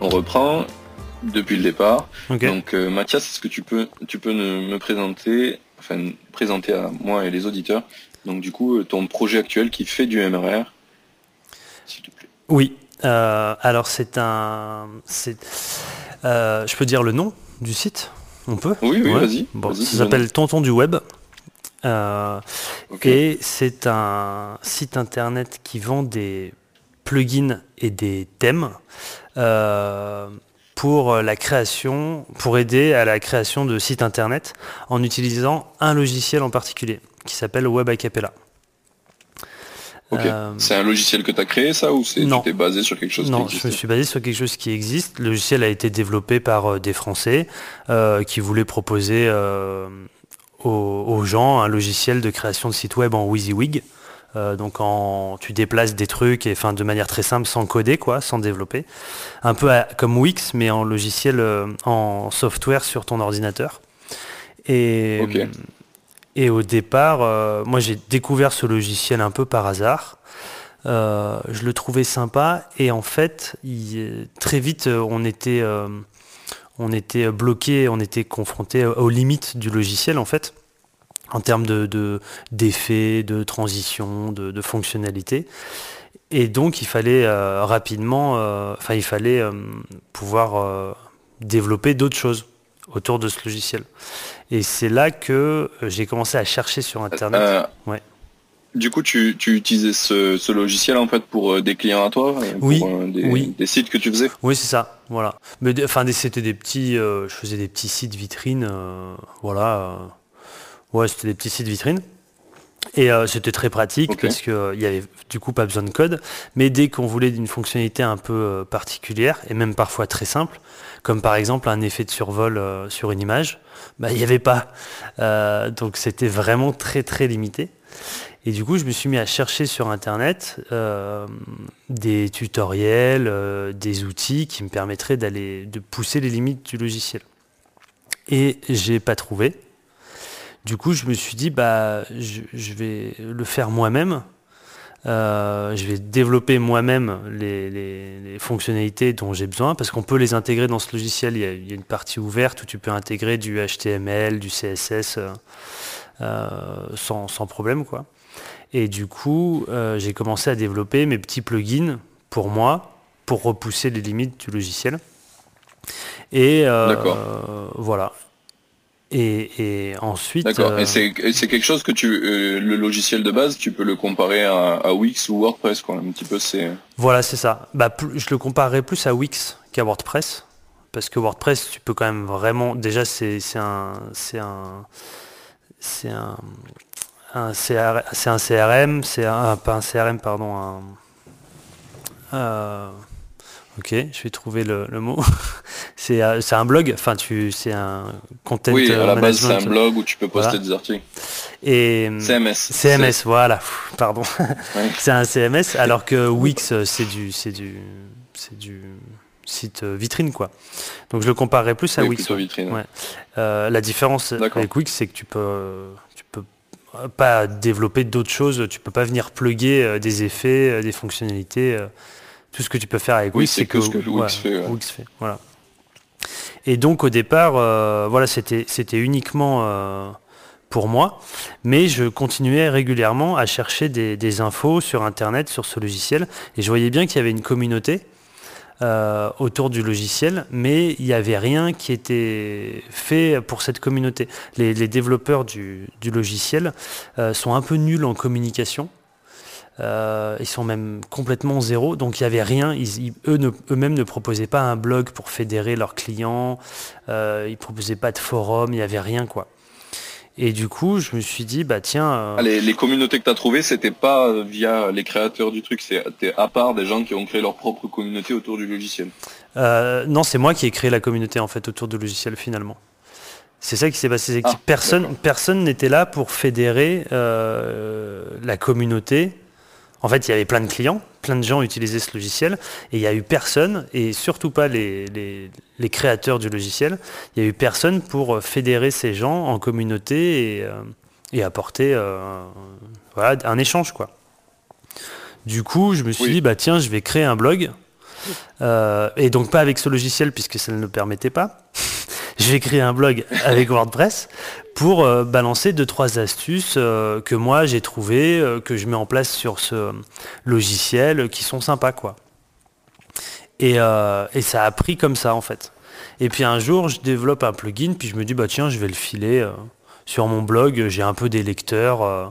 On reprend depuis le départ. Donc euh, Mathias, est-ce que tu peux, tu peux me présenter, enfin présenter à moi et les auditeurs, donc du coup euh, ton projet actuel qui fait du MRR, s'il te plaît? Oui. Euh, alors c'est un, je peux dire le nom du site? On peut? Oui, oui, vas-y. ça s'appelle Tonton du Web. Et c'est un site internet qui vend des plugins et des thèmes pour la création, pour aider à la création de sites internet en utilisant un logiciel en particulier qui s'appelle Web Acapella. Euh, c'est un logiciel que tu as créé ça ou c'est tu t'es basé sur quelque chose Non, je me suis basé sur quelque chose qui existe. Le logiciel a été développé par euh, des Français qui voulaient proposer aux, gens un logiciel de création de site web en WYSIWYG. Euh, donc en, tu déplaces des trucs et enfin de manière très simple sans coder quoi, sans développer. Un peu comme Wix mais en logiciel, euh, en software sur ton ordinateur. Et, et au départ, euh, moi j'ai découvert ce logiciel un peu par hasard. je le trouvais sympa et en fait, très vite on était, on était bloqué, on était confronté aux limites du logiciel en fait en termes de, d'effets, de, transition, de, de fonctionnalité. Et donc il fallait euh, rapidement, euh, enfin il fallait euh, pouvoir développer d'autres choses autour de ce logiciel. Et c'est là que j'ai commencé à chercher sur Internet. Ouais. Du coup, tu, utilisais ce, logiciel en fait pour des clients à toi, oui, des, oui. des, sites que tu faisais? Oui, c'est ça. Voilà. Mais enfin, c'était des petits, je faisais des petits sites vitrines, voilà Ouais, c'était des petits sites vitrines. Et euh, c'était très pratique parce qu'il euh, n'y avait du coup pas besoin de code. Mais dès qu'on voulait une fonctionnalité un peu euh, particulière, et même parfois très simple, comme par exemple un effet de survol sur une image, bah, il n'y avait pas. donc c'était vraiment très très limité. Et du coup, je me suis mis à chercher sur Internet des tutoriels, des outils qui me permettraient d'aller de pousser les limites du logiciel. Et j'ai pas trouvé. Du coup, je me suis dit, bah, je, vais le faire moi-même. Euh, je vais développer moi-même les, fonctionnalités dont j'ai besoin parce qu'on peut les intégrer dans ce logiciel. Il y, a, une partie ouverte où tu peux intégrer du HTML, du CSS euh, euh, sans, problème. Quoi. Et du coup, j'ai commencé à développer mes petits plugins pour moi, pour repousser les limites du logiciel. Et voilà. Et, ensuite. D'accord. Et euh, c'est quelque chose que tu, euh, le logiciel de base, tu peux le comparer à, Wix ou WordPress, quoi. Un petit peu, c'est. Voilà, c'est ça. Bah, je le comparerais plus à Wix qu'à WordPress, parce que WordPress, tu peux quand même vraiment. Déjà, c'est un, c'est un, c'est un, un, c'est un CRM, c'est un, pas un CRM, pardon, un. Euh, Ok, je vais trouver le, mot. Euh, c'est un blog, enfin tu c'est un content Oui, à la base c'est un blog où tu peux poster des articles. Et CMS. CMS, voilà, pardon. c'est un CMS alors que Wix euh, c'est du c'est du c'est du site euh, vitrine quoi. Donc je le comparerais plus à Wix. Vitrine. la différence avec Wix c'est que tu peux tu peux pas développer d'autres choses, tu peux pas venir plugger des effets, des fonctionnalités tout ce que tu peux faire avec Wix, c'est que, ce que Wix, fait, Voilà. Et donc au départ, euh, voilà, c'était c'était uniquement euh, pour moi, mais je continuais régulièrement à chercher des, infos sur Internet sur ce logiciel, et je voyais bien qu'il y avait une communauté. Euh, autour du logiciel, mais il n'y avait rien qui était fait pour cette communauté. Les, développeurs du, du logiciel sont un peu nuls en communication. Euh, ils sont même complètement zéro, donc il n'y avait rien. eux eux-mêmes ne proposaient pas un blog pour fédérer leurs clients. Euh, ils proposaient pas de forum, il n'y avait rien quoi. Et du coup, je me suis dit, bah tiens. Euh, ah, les, communautés que tu as trouvées, c'était pas via les créateurs du truc, c'était à part des gens qui ont créé leur propre communauté autour du logiciel. Non, c'est moi qui ai créé la communauté en fait autour du logiciel finalement. C'est ça qui s'est passé. Ah, personne, personne n'était là pour fédérer la communauté. En fait, il y avait plein de clients, plein de gens utilisaient ce logiciel, et il n'y a eu personne, et surtout pas les, les, créateurs du logiciel, il n'y a eu personne pour fédérer ces gens en communauté et, et apporter euh, voilà, un échange. quoi. Du coup, je me suis dit, bah tiens, je vais créer un blog. Euh, et donc pas avec ce logiciel puisque ça ne le permettait pas. Je vais créer un blog avec WordPress pour euh, balancer deux trois astuces que moi j'ai trouvées, que je mets en place sur ce logiciel, qui sont sympas quoi. Et, et, ça a pris comme ça en fait. Et puis un jour, je développe un plugin, puis je me dis bah tiens, je vais le filer sur mon blog, j'ai un peu des lecteurs. Euh,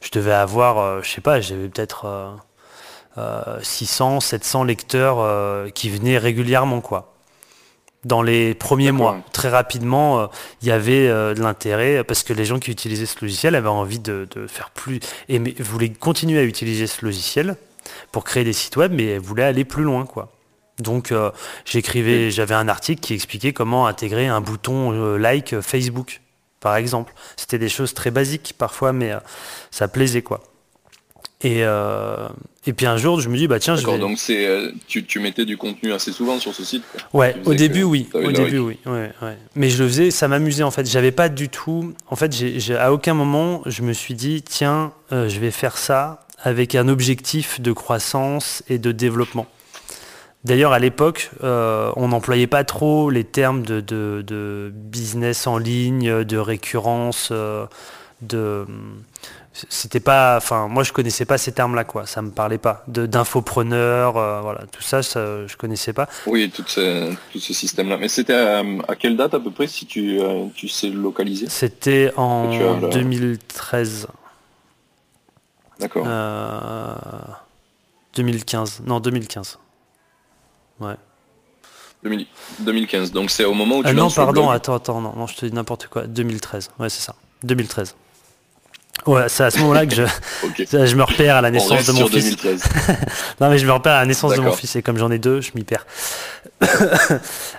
je devais avoir, euh, je sais pas, j'avais peut-être 600, euh, 700 lecteurs qui venaient régulièrement, quoi dans les premiers mois. Très rapidement, il y avait de l'intérêt parce que les gens qui utilisaient ce logiciel avaient envie de, faire plus et voulaient continuer à utiliser ce logiciel pour créer des sites web, mais voulaient aller plus loin, quoi. Donc j'écrivais, j'avais un article qui expliquait comment intégrer un bouton like Facebook par exemple. C'était des choses très basiques parfois, mais euh, ça plaisait quoi. Et, euh, et puis un jour, je me dis, bah tiens, je vais... donc c'est, euh, tu, tu, mettais du contenu assez souvent sur ce site Ouais, au début, oui. Au début, oui. Ouais, ouais. Mais je le faisais, ça m'amusait en fait. J'avais pas du tout. En fait, à aucun moment, je me suis dit, tiens, je vais faire ça avec un objectif de croissance et de développement. D'ailleurs, à l'époque, euh, on n'employait pas trop les termes de, business en ligne, de récurrence, euh, de. C'était pas. Enfin, moi, je connaissais pas ces termes-là, quoi. Ça me parlait pas. D'infopreneur, euh, voilà, tout ça, ça, je connaissais pas. Oui, tout ce, tout ce système-là. Mais c'était à, quelle date à peu près, si tu, tu sais localiser? C'était en 2013. D'accord. 2015. Non, 2015. Ouais. 2015. Donc c'est au moment où tu Non, pardon, attends, attends, non, non, je te dis n'importe quoi. 2013. Ouais, c'est ça. 2013. Ouais, c'est à ce moment-là que je, je me repère à la naissance de mon fils. non, mais je me repère à la naissance de mon fils et comme j'en ai deux, je m'y perds.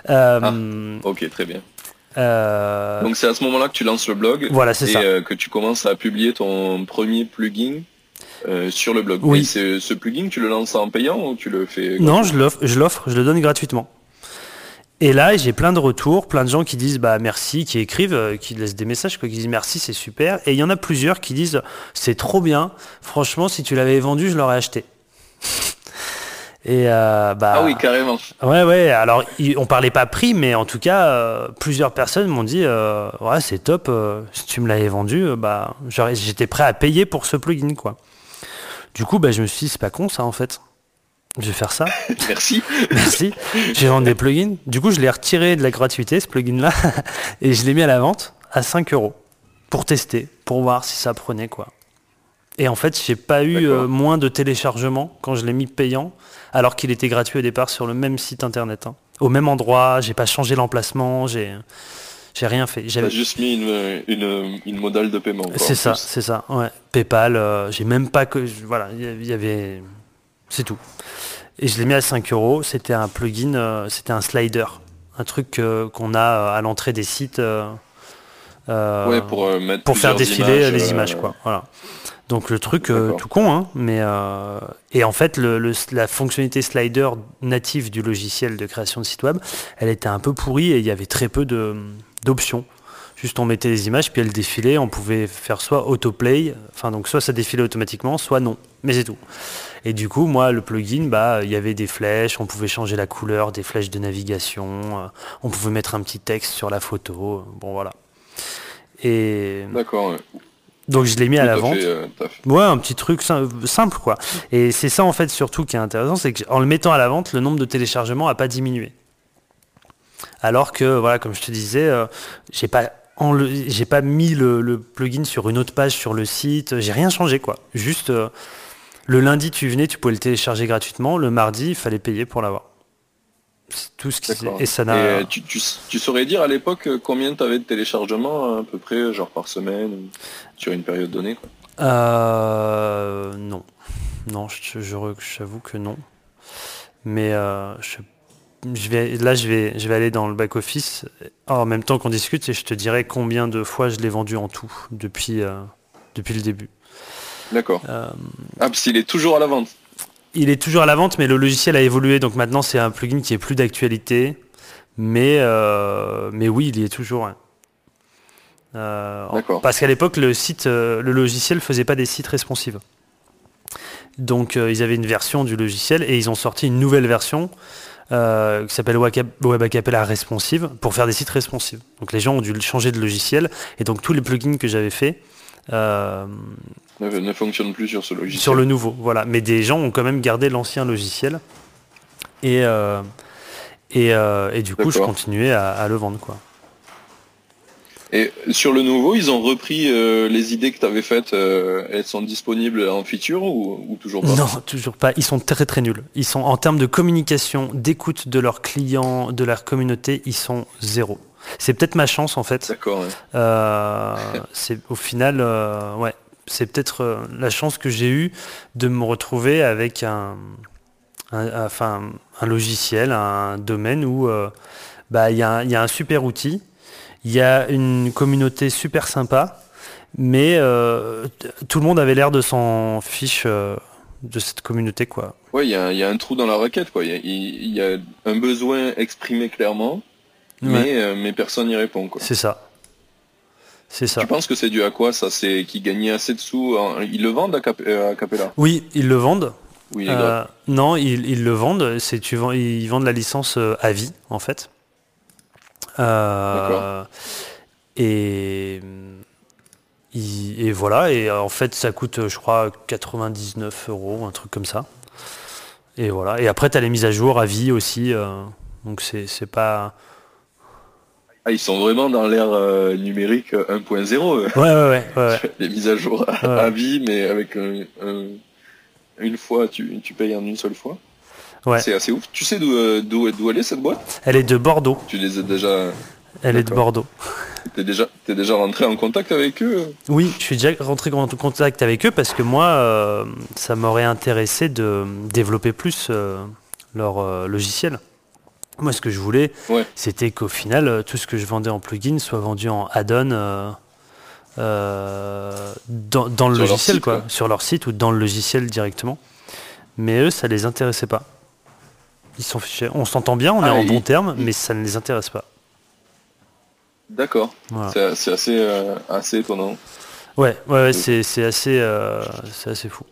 Euh, ah, ok, très bien. Euh, Donc c'est à ce moment-là que tu lances le blog. Voilà, c'est ça. Et euh, que tu commences à publier ton premier plugin euh, sur le blog. Oui. ce plugin, tu le lances en payant ou tu le fais Non, je l'offre, je l'offre, je le donne gratuitement. Et là, j'ai plein de retours, plein de gens qui disent bah merci, qui écrivent, euh, qui laissent des messages, qui disent merci, c'est super. Et il y en a plusieurs qui disent c'est trop bien. Franchement, si tu l'avais vendu, je l'aurais acheté. Et euh, bah, ah oui, carrément. Ouais, ouais. Alors, on parlait pas prix, mais en tout cas, plusieurs personnes m'ont dit ouais, c'est top. si tu me l'avais vendu, bah, j'étais prêt à payer pour ce plugin, quoi. Du coup, bah, je me suis dit, c'est pas con ça en fait. Je vais faire ça. Merci. Merci. J'ai vendu des plugins. Du coup, je l'ai retiré de la gratuité, ce plugin-là, et je l'ai mis à la vente à 5 euros pour tester, pour voir si ça prenait quoi. Et en fait, j'ai pas eu euh, moins de téléchargements quand je l'ai mis payant, alors qu'il était gratuit au départ sur le même site internet. Hein. Au même endroit, j'ai pas changé l'emplacement, j'ai. J'ai rien fait. J'avais juste mis une, une, modale de paiement. C'est ça, c'est ça. Ouais. PayPal, euh, j'ai même pas que. Voilà, il y avait. C'est tout. Et je l'ai mis à 5 euros. C'était un plugin, euh, c'était un slider. Un truc qu'on a à l'entrée des sites. Euh, pour, pour faire défiler les images. Quoi. Voilà. Donc le truc tout con, hein, mais et en fait le, la fonctionnalité slider native du logiciel de création de site web, elle était un peu pourrie et il y avait très peu d'options. Juste on mettait les images, puis elles défilaient, on pouvait faire soit autoplay, enfin donc soit ça défilait automatiquement, soit non. Mais c'est tout. Et du coup, moi, le plugin, bah, il y avait des flèches, on pouvait changer la couleur, des flèches de navigation, euh, on pouvait mettre un petit texte sur la photo, bon voilà. Et d'accord. Donc je l'ai mis à la vente. Euh, ouais, un petit truc simple quoi. Et c'est ça en fait surtout qui est intéressant, c'est qu'en le mettant à la vente, le nombre de téléchargements n'a pas diminué. Alors que, voilà, comme je te disais, euh, j'ai pas j'ai pas mis le, plugin sur une autre page sur le site, j'ai rien changé quoi. Juste euh, le lundi tu venais, tu pouvais le télécharger gratuitement, le mardi il fallait payer pour l'avoir. tout ce qui et ça n'a. Tu, tu, saurais dire à l'époque combien tu avais de téléchargements à peu près, genre par semaine, sur une période donnée euh, Non, non, j'avoue que non. Mais euh, je, vais, là, je vais, je vais aller dans le back office en même temps qu'on discute et je te dirai combien de fois je l'ai vendu en tout depuis, euh, depuis le début. D'accord. ah, parce qu'il est toujours à la vente il est toujours à la vente, mais le logiciel a évolué, donc maintenant c'est un plugin qui est plus d'actualité. Mais, euh, mais oui, il y est toujours. Euh, parce qu'à l'époque, le site, euh, le logiciel faisait pas des sites responsives. Donc ils avaient une version du logiciel et ils ont sorti une nouvelle version qui s'appelle Web Acapella Responsive pour faire des sites responsives. Donc les gens ont dû changer de logiciel et donc tous les plugins que j'avais fait ne, fonctionne plus sur ce logiciel. Sur le nouveau, voilà. Mais des gens ont quand même gardé l'ancien logiciel. Et, euh, euh, et, du coup, je continuais à, le vendre. Quoi. Et sur le nouveau, ils ont repris euh, les idées que tu avais faites, elles sont disponibles en feature ou, toujours pas? Non, toujours pas. Ils sont très très nuls. Ils sont en termes de communication, d'écoute de leurs clients, de leur communauté, ils sont zéro. C'est peut-être ma chance en fait. D'accord. c'est au final, ouais, c'est peut-être euh, la chance que j'ai eue de me retrouver avec un, enfin, un logiciel, un domaine où euh, bah, il y, a un super outil, il y a une communauté super sympa, mais euh, tout le monde avait l'air de s'en fiche de cette communauté. Quoi. Ouais, il y, a un trou dans la raquette. Il y, a un besoin exprimé clairement, mais, mais personne n'y répond. C'est ça. C'est ça. Tu penses que c'est dû à quoi ça? C'est qu'ils gagnaient assez de sous Ils le vendent à, euh, Capella Oui, ils le vendent. Oui, euh, non, ils, le vendent. C'est tu vends, ils vendent la licence euh, à vie en fait. et et voilà. Et en fait, ça coûte, je crois, 99 euros, un truc comme ça. Et voilà. Et après, tu as les mises à jour à vie aussi. donc c'est pas ah, ils sont vraiment dans l'ère euh, numérique 1.0. Euh, ouais, ouais, ouais, Les mises à jour à, vie, mais avec une fois, tu, tu, payes en une seule fois. Ouais. C'est assez ouf. Tu sais d'où d'où elle est cette boîte? Elle est de Bordeaux. Tu les as déjà. Elle est de Bordeaux. T'es déjà, es déjà rentré en contact avec eux? Oui, je suis déjà rentré en contact avec eux parce que moi, euh, ça m'aurait intéressé de développer plus leur logiciel. Moi, ce que je voulais, c'était qu'au final, euh, tout ce que je vendais en plugin soit vendu en add-on euh, euh, dans, le logiciel, quoi, sur leur site ou dans le logiciel directement. Mais eux, ça les intéressait pas. Ils sont fichés. On s'entend bien, on est ah, en bon terme, mais ça ne les intéresse pas. D'accord. C'est assez, assez étonnant. Ouais, ouais, c'est assez, c'est assez fou.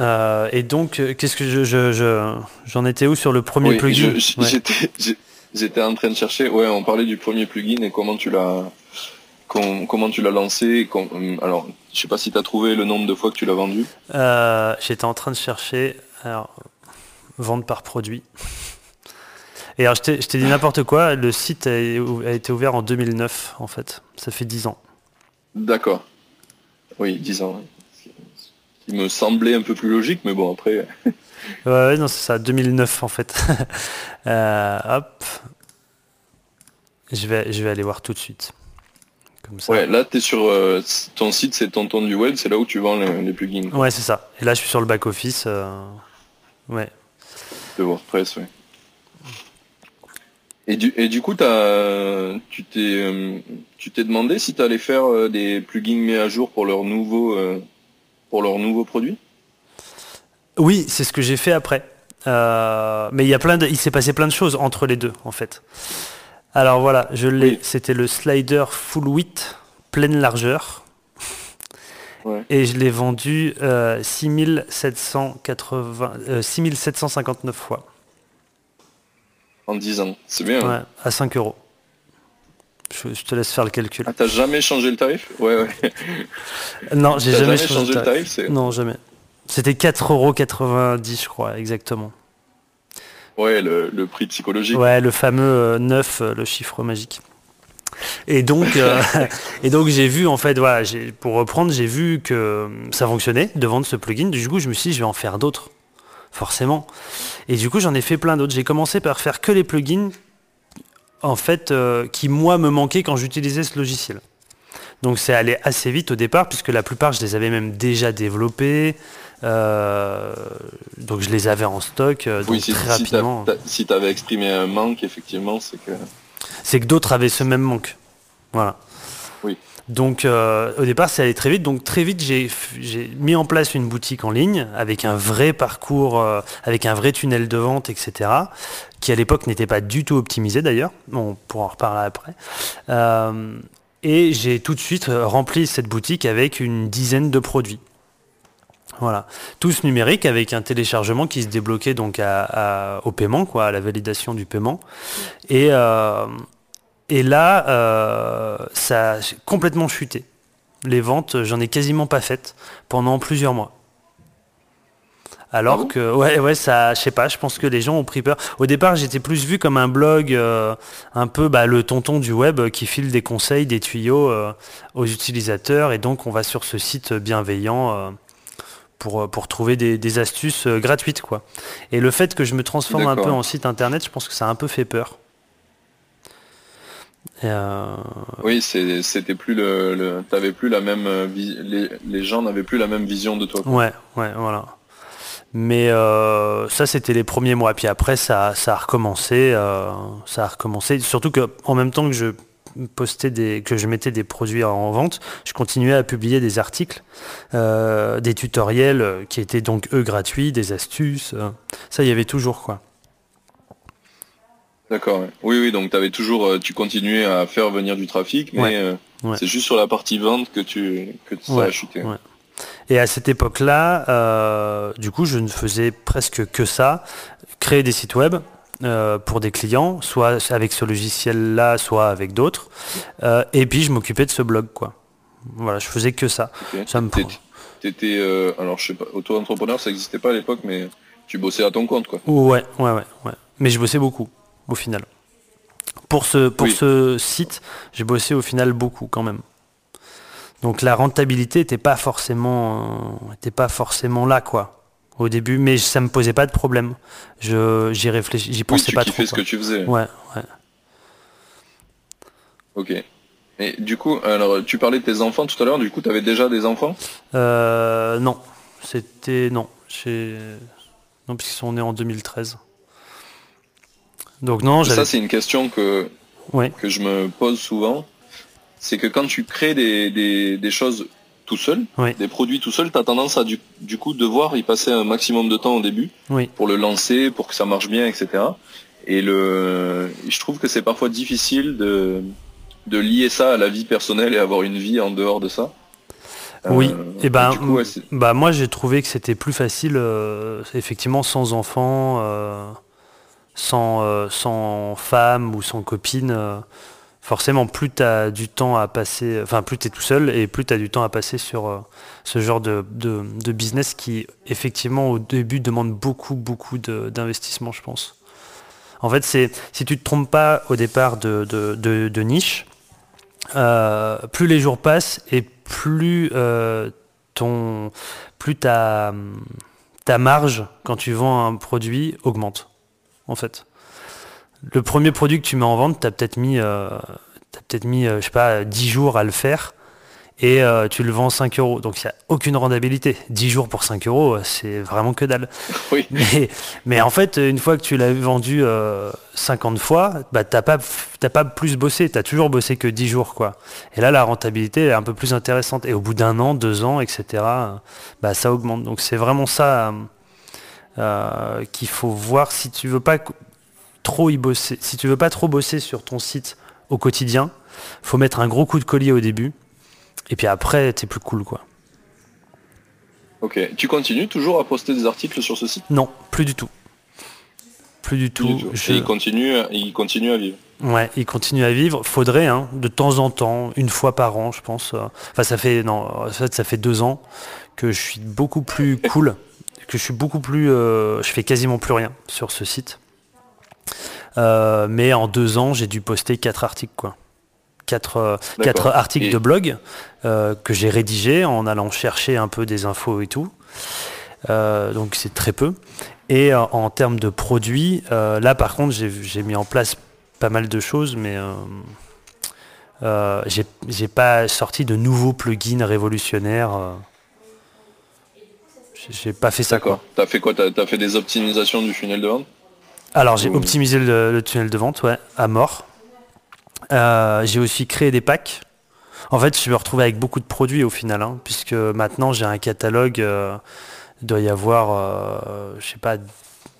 Euh, et donc, euh, qu'est-ce que je, j'en étais où sur le premier plugin J'étais en train de chercher. Ouais, on parlait du premier plugin et comment tu l'as comment tu l'as lancé. alors, je sais pas si tu as trouvé le nombre de fois que tu l'as vendu. Euh, j'étais en train de chercher. Alors, vente par produit. Et alors, je t'ai dit n'importe quoi. Le site a, a, été ouvert en 2009, en fait. Ça fait 10 ans. D'accord. Oui, 10 ans me semblait un peu plus logique, mais bon, après. ouais, non, c'est ça, 2009 en fait. Euh, hop. Je vais, je vais aller voir tout de suite. Comme ça. Ouais, là, es sur euh, ton site, c'est Tonton du Web, c'est là où tu vends les, plugins. Ouais, c'est ça. Et là, je suis sur le back-office. Euh, ouais. De WordPress, ouais. Et du, et du coup, as, tu t'es tu t'es demandé si tu allais faire des plugins mis à jour pour leur nouveau pour leurs nouveaux produits? Oui, c'est ce que j'ai fait après. Euh, mais il y a plein de, il s'est passé plein de choses entre les deux en fait. Alors voilà, je l'ai. C'était le slider full width, pleine largeur. Et je l'ai vendu 6780, euh, 6759 euh, fois. En 10 ans, c'est bien. Hein. à 5 euros. Je, te laisse faire le calcul. Ah, t'as jamais changé le tarif? Ouais, ouais. Non, j'ai jamais, changé, le tarif. non, jamais. C'était 4,90€, je crois, exactement. Ouais, le, prix psychologique. Ouais, le fameux 9, euh, euh, le chiffre magique. Et donc, euh, et donc j'ai vu en fait, voilà, pour reprendre, j'ai vu que ça fonctionnait de vendre ce plugin. Du coup, je me suis dit, je vais en faire d'autres, forcément. Et du coup, j'en ai fait plein d'autres. J'ai commencé par faire que les plugins, en fait, euh, qui moi me manquaient quand j'utilisais ce logiciel. Donc c'est allé assez vite au départ, puisque la plupart, je les avais même déjà développés. Euh, donc je les avais en stock euh, donc si, très rapidement. Si tu avais exprimé un manque, effectivement, c'est que... C'est que d'autres avaient ce même manque. Voilà. Oui. Donc euh, au départ, ça allait très vite. Donc très vite, j'ai mis en place une boutique en ligne avec un vrai parcours, avec un vrai tunnel de vente, etc. Qui à l'époque n'était pas du tout optimisé d'ailleurs. On pourra en reparler après. et j'ai tout de suite rempli cette boutique avec une dizaine de produits. Voilà. Tous numériques avec un téléchargement qui se débloquait donc au paiement, quoi, à la validation du paiement. Et, euh, et là, euh, ça a complètement chuté. Les ventes, j'en ai quasiment pas faites pendant plusieurs mois. Alors ah que, ouais, ouais, ça, je sais pas, je pense que les gens ont pris peur. Au départ, j'étais plus vu comme un blog, euh, un peu bah, le tonton du web qui file des conseils, des tuyaux aux utilisateurs. Et donc, on va sur ce site bienveillant pour, euh, pour trouver des, astuces euh, gratuites. Quoi. Et le fait que je me transforme un peu en site internet, je pense que ça a un peu fait peur. Euh, oui, c'était plus le, t'avais plus la même les, les, gens n'avaient plus la même vision de toi. Ouais, ouais, voilà. Mais ça, c'était les premiers mois. Puis après, ça, ça a recommencé, ça a recommencé. Surtout que en même temps que je postais des, que je mettais des produits en vente, je continuais à publier des articles, euh, des tutoriels euh, qui étaient donc eux gratuits, des astuces. Euh. ça, il y avait toujours quoi. D'accord. Oui, oui. Donc avais toujours, tu continuais à faire venir du trafic, mais c'est juste sur la partie vente que tu que ça a chuté. Et à cette époque-là, du coup, je ne faisais presque que ça, créer des sites web, euh, pour des clients, soit avec ce logiciel-là, soit avec d'autres. Euh, et puis je m'occupais de ce blog, quoi. Voilà, je faisais que ça. Ça me T'étais, euh, alors je sais pas, auto-entrepreneur, ça n'existait pas à l'époque, mais tu bossais à ton compte, quoi. Ouais, ouais, ouais, ouais. Mais je bossais beaucoup, au final. Pour ce, pour ce site, j'ai bossé au final beaucoup, quand même. Donc la rentabilité n'était pas forcément, était pas forcément là, quoi au début, mais ça me posait pas de problème. Je, j'y réfléchis, j'y pensais pas trop. ce que tu faisais. Ouais, ouais. Ok. Et du coup, alors tu parlais de tes enfants tout à l'heure, du coup tu avais déjà des enfants? Euh, Non, c'était non, non puisqu'ils sont nés en 2013. Donc non, ça c'est une question que que je me pose souvent, c'est que quand tu crées des, des, des choses tout seul, des produits tout seul, tu as tendance à du, coup devoir y passer un maximum de temps au début pour le lancer, pour que ça marche bien, etc. Et le, je trouve que c'est parfois difficile de, de lier ça à la vie personnelle et avoir une vie en dehors de ça. Oui, euh, et ben, bah moi j'ai trouvé que c'était plus facile, euh, effectivement, sans enfants, euh, sans, sans femme ou sans copine forcément, plus tu du temps à passer, enfin, plus tu es tout seul et plus tu as du temps à passer sur euh, ce genre de, business qui, effectivement, au début, demande beaucoup, beaucoup d'investissement, je pense. En fait, c'est si tu te trompes pas au départ de, niche, euh, plus les jours passent et plus euh, ton, plus ta marge quand tu vends un produit augmente, en fait le premier produit que tu mets en vente, tu as peut-être mis, euh, peut-être mis euh, je sais pas, 10 jours à le faire et euh, tu le vends 5 euros. Donc il n'y a aucune rentabilité. 10 jours pour 5 euros, c'est vraiment que dalle. Mais, en fait, une fois que tu l'as vendu 50 fois, bah, tu n'as pas, pas plus bossé, tu as toujours bossé que 10 jours. quoi. Et là, la rentabilité est un peu plus intéressante. Et au bout d'un an, deux ans, etc., bah, ça augmente. Donc c'est vraiment ça qu'il faut voir si tu veux pas trop y bosser, si tu veux pas trop bosser sur ton site au quotidien, faut mettre un gros coup de collier au début. Et puis après, t'es plus cool, quoi. Ok. Tu continues toujours à poster des articles sur ce site? Non, plus du tout. Plus du tout. il continue, il continue à vivre. Ouais, il continue à vivre. Faudrait, hein, de temps en temps, une fois par an, je pense. Euh, enfin, ça fait, non, en fait, ça fait deux ans que je suis beaucoup plus cool, que je suis beaucoup plus, euh, je fais quasiment plus rien sur ce site. Euh, mais en deux ans, j'ai dû poster quatre articles, quoi. Quatre, euh, quatre articles de blog euh, que j'ai rédigés en allant chercher un peu des infos et tout. donc c'est très peu. Et en termes de produits, là par contre j'ai mis en place pas mal de choses, mais j'ai pas sorti de nouveaux plugins révolutionnaires. J'ai pas fait ça. D'accord. T'as fait quoi? T'as as fait des optimisations du tunnel de vente? Alors j'ai optimisé le, tunnel de vente, ouais, à mort. Euh, j'ai aussi créé des packs. En fait, je me retrouver avec beaucoup de produits au final, hein, puisque maintenant j'ai un catalogue. Euh, il doit y avoir, euh, je sais pas,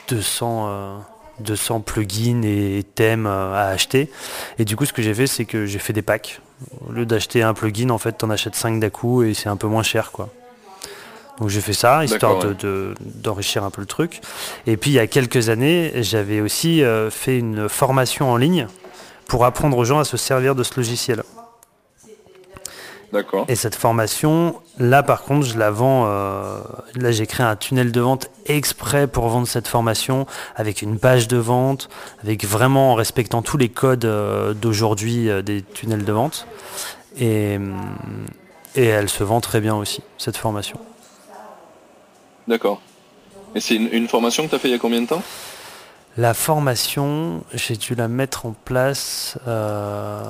200, 200 plugins et thèmes à acheter. Et du coup, ce que j'ai fait, c'est que j'ai fait des packs. Au lieu d'acheter un plugin, en fait, tu en achètes 5 d'un coup et c'est un peu moins cher, quoi. Donc j'ai fait ça, histoire d'enrichir un peu le truc. Et puis il y a quelques années, j'avais aussi euh, fait une formation en ligne pour apprendre aux gens à se servir de ce logiciel. D'accord. Et cette formation, là par contre, je la vends. Euh, là, j'ai créé un tunnel de vente exprès pour vendre cette formation avec une page de vente, avec vraiment en respectant tous les codes euh, d'aujourd'hui des tunnels de vente. Et, et elle se vend très bien aussi, cette formation. D'accord. Et c'est une, formation que tu as fait il y a combien de temps? La formation, j'ai dû la mettre en place. Euh,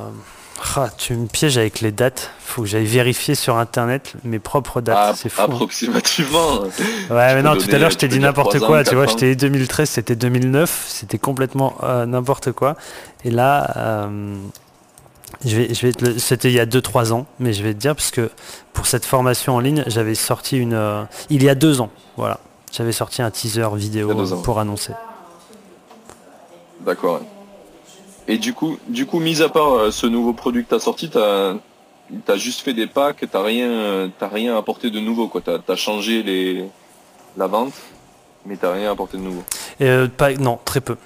ah, tu me pièges avec les dates. Faut que j'aille vérifier sur internet mes propres dates. Ah, c'est fou. Hein. Approximativement. ouais, mais non, tout à l'heure je t'ai dit n'importe quoi. Tu vois, je t'ai dit 2013, c'était 2009. C'était complètement euh, n'importe quoi. Et là, euh, je vais, je vais c'était il y a 2-3 ans, mais je vais te dire parce que pour cette formation en ligne, j'avais sorti une, euh, il y a deux ans, voilà, j'avais sorti un teaser vidéo pour annoncer. D'accord. Et du coup, du coup, mis à part euh, ce nouveau produit que tu as sorti, tu as, as, juste fait des packs, tu rien, rien apporté de nouveau, quoi. Tu as, changé les, la vente, mais tu rien apporté de nouveau. Euh, pas, non, très peu.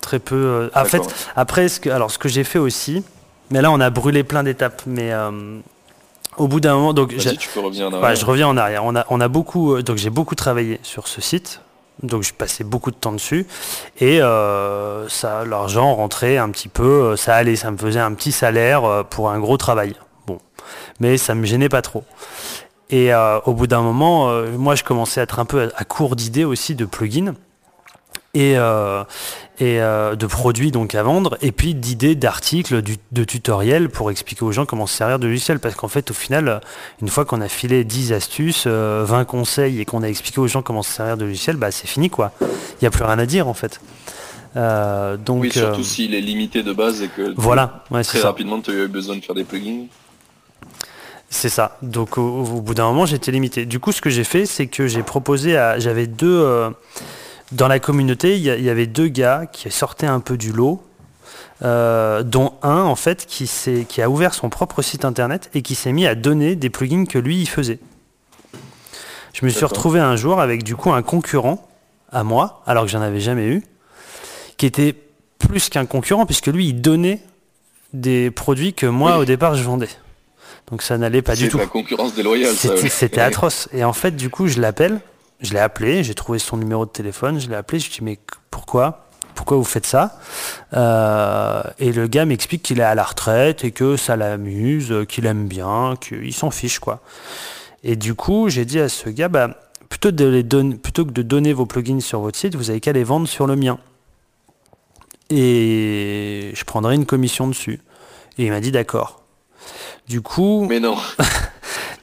Très peu. en fait, après, ce que, alors ce que j'ai fait aussi, mais là, on a brûlé plein d'étapes. Mais euh, au bout d'un moment, donc tu peux revenir en arrière. je reviens en arrière. On a, on a beaucoup, euh, donc j'ai beaucoup travaillé sur ce site. Donc je passais beaucoup de temps dessus et euh, ça, l'argent rentrait un petit peu, ça allait, ça me faisait un petit salaire pour un gros travail. Bon, mais ça me gênait pas trop. Et au bout d'un moment, moi je commençais à être un peu à, à court d'idées aussi de plugins et, euh, et euh, de produits donc à vendre et puis d'idées d'articles de tutoriels pour expliquer aux gens comment se servir de logiciel. Parce qu'en fait au final une fois qu'on a filé 10 astuces 20 euh, conseils et qu'on a expliqué aux gens comment se servir de logiciel bah c'est fini quoi. Il n'y a plus rien à dire en fait. Donc oui surtout s'il est limité de base et que voilà. Très rapidement tu as eu besoin de faire des plugins. C'est ça. Donc au, bout d'un moment, j'étais limité. Du coup, ce que j'ai fait, c'est que j'ai proposé à, j'avais deux, dans la communauté, il y, avait deux gars qui sortaient un peu du lot, euh, dont un en fait qui, qui a ouvert son propre site internet et qui s'est mis à donner des plugins que lui il faisait. Je me suis retrouvé un jour avec du coup un concurrent à moi, alors que j'en avais jamais eu, qui était plus qu'un concurrent puisque lui il donnait des produits que moi au départ je vendais. Donc ça n'allait pas du tout. C'est la concurrence déloyale. C'était atroce. Et en fait du coup je l'appelle je l'ai appelé, j'ai trouvé son numéro de téléphone, je l'ai appelé, je lui ai dit mais pourquoi? Pourquoi vous faites ça? Euh, Et le gars m'explique qu'il est à la retraite et que ça l'amuse, qu'il aime bien, qu'il s'en fiche quoi. Et du coup, j'ai dit à ce gars, bah, plutôt, de les plutôt que de donner vos plugins sur votre site, vous avez qu'à les vendre sur le mien. Et je prendrai une commission dessus. Et il m'a dit d'accord. Du coup. Mais non.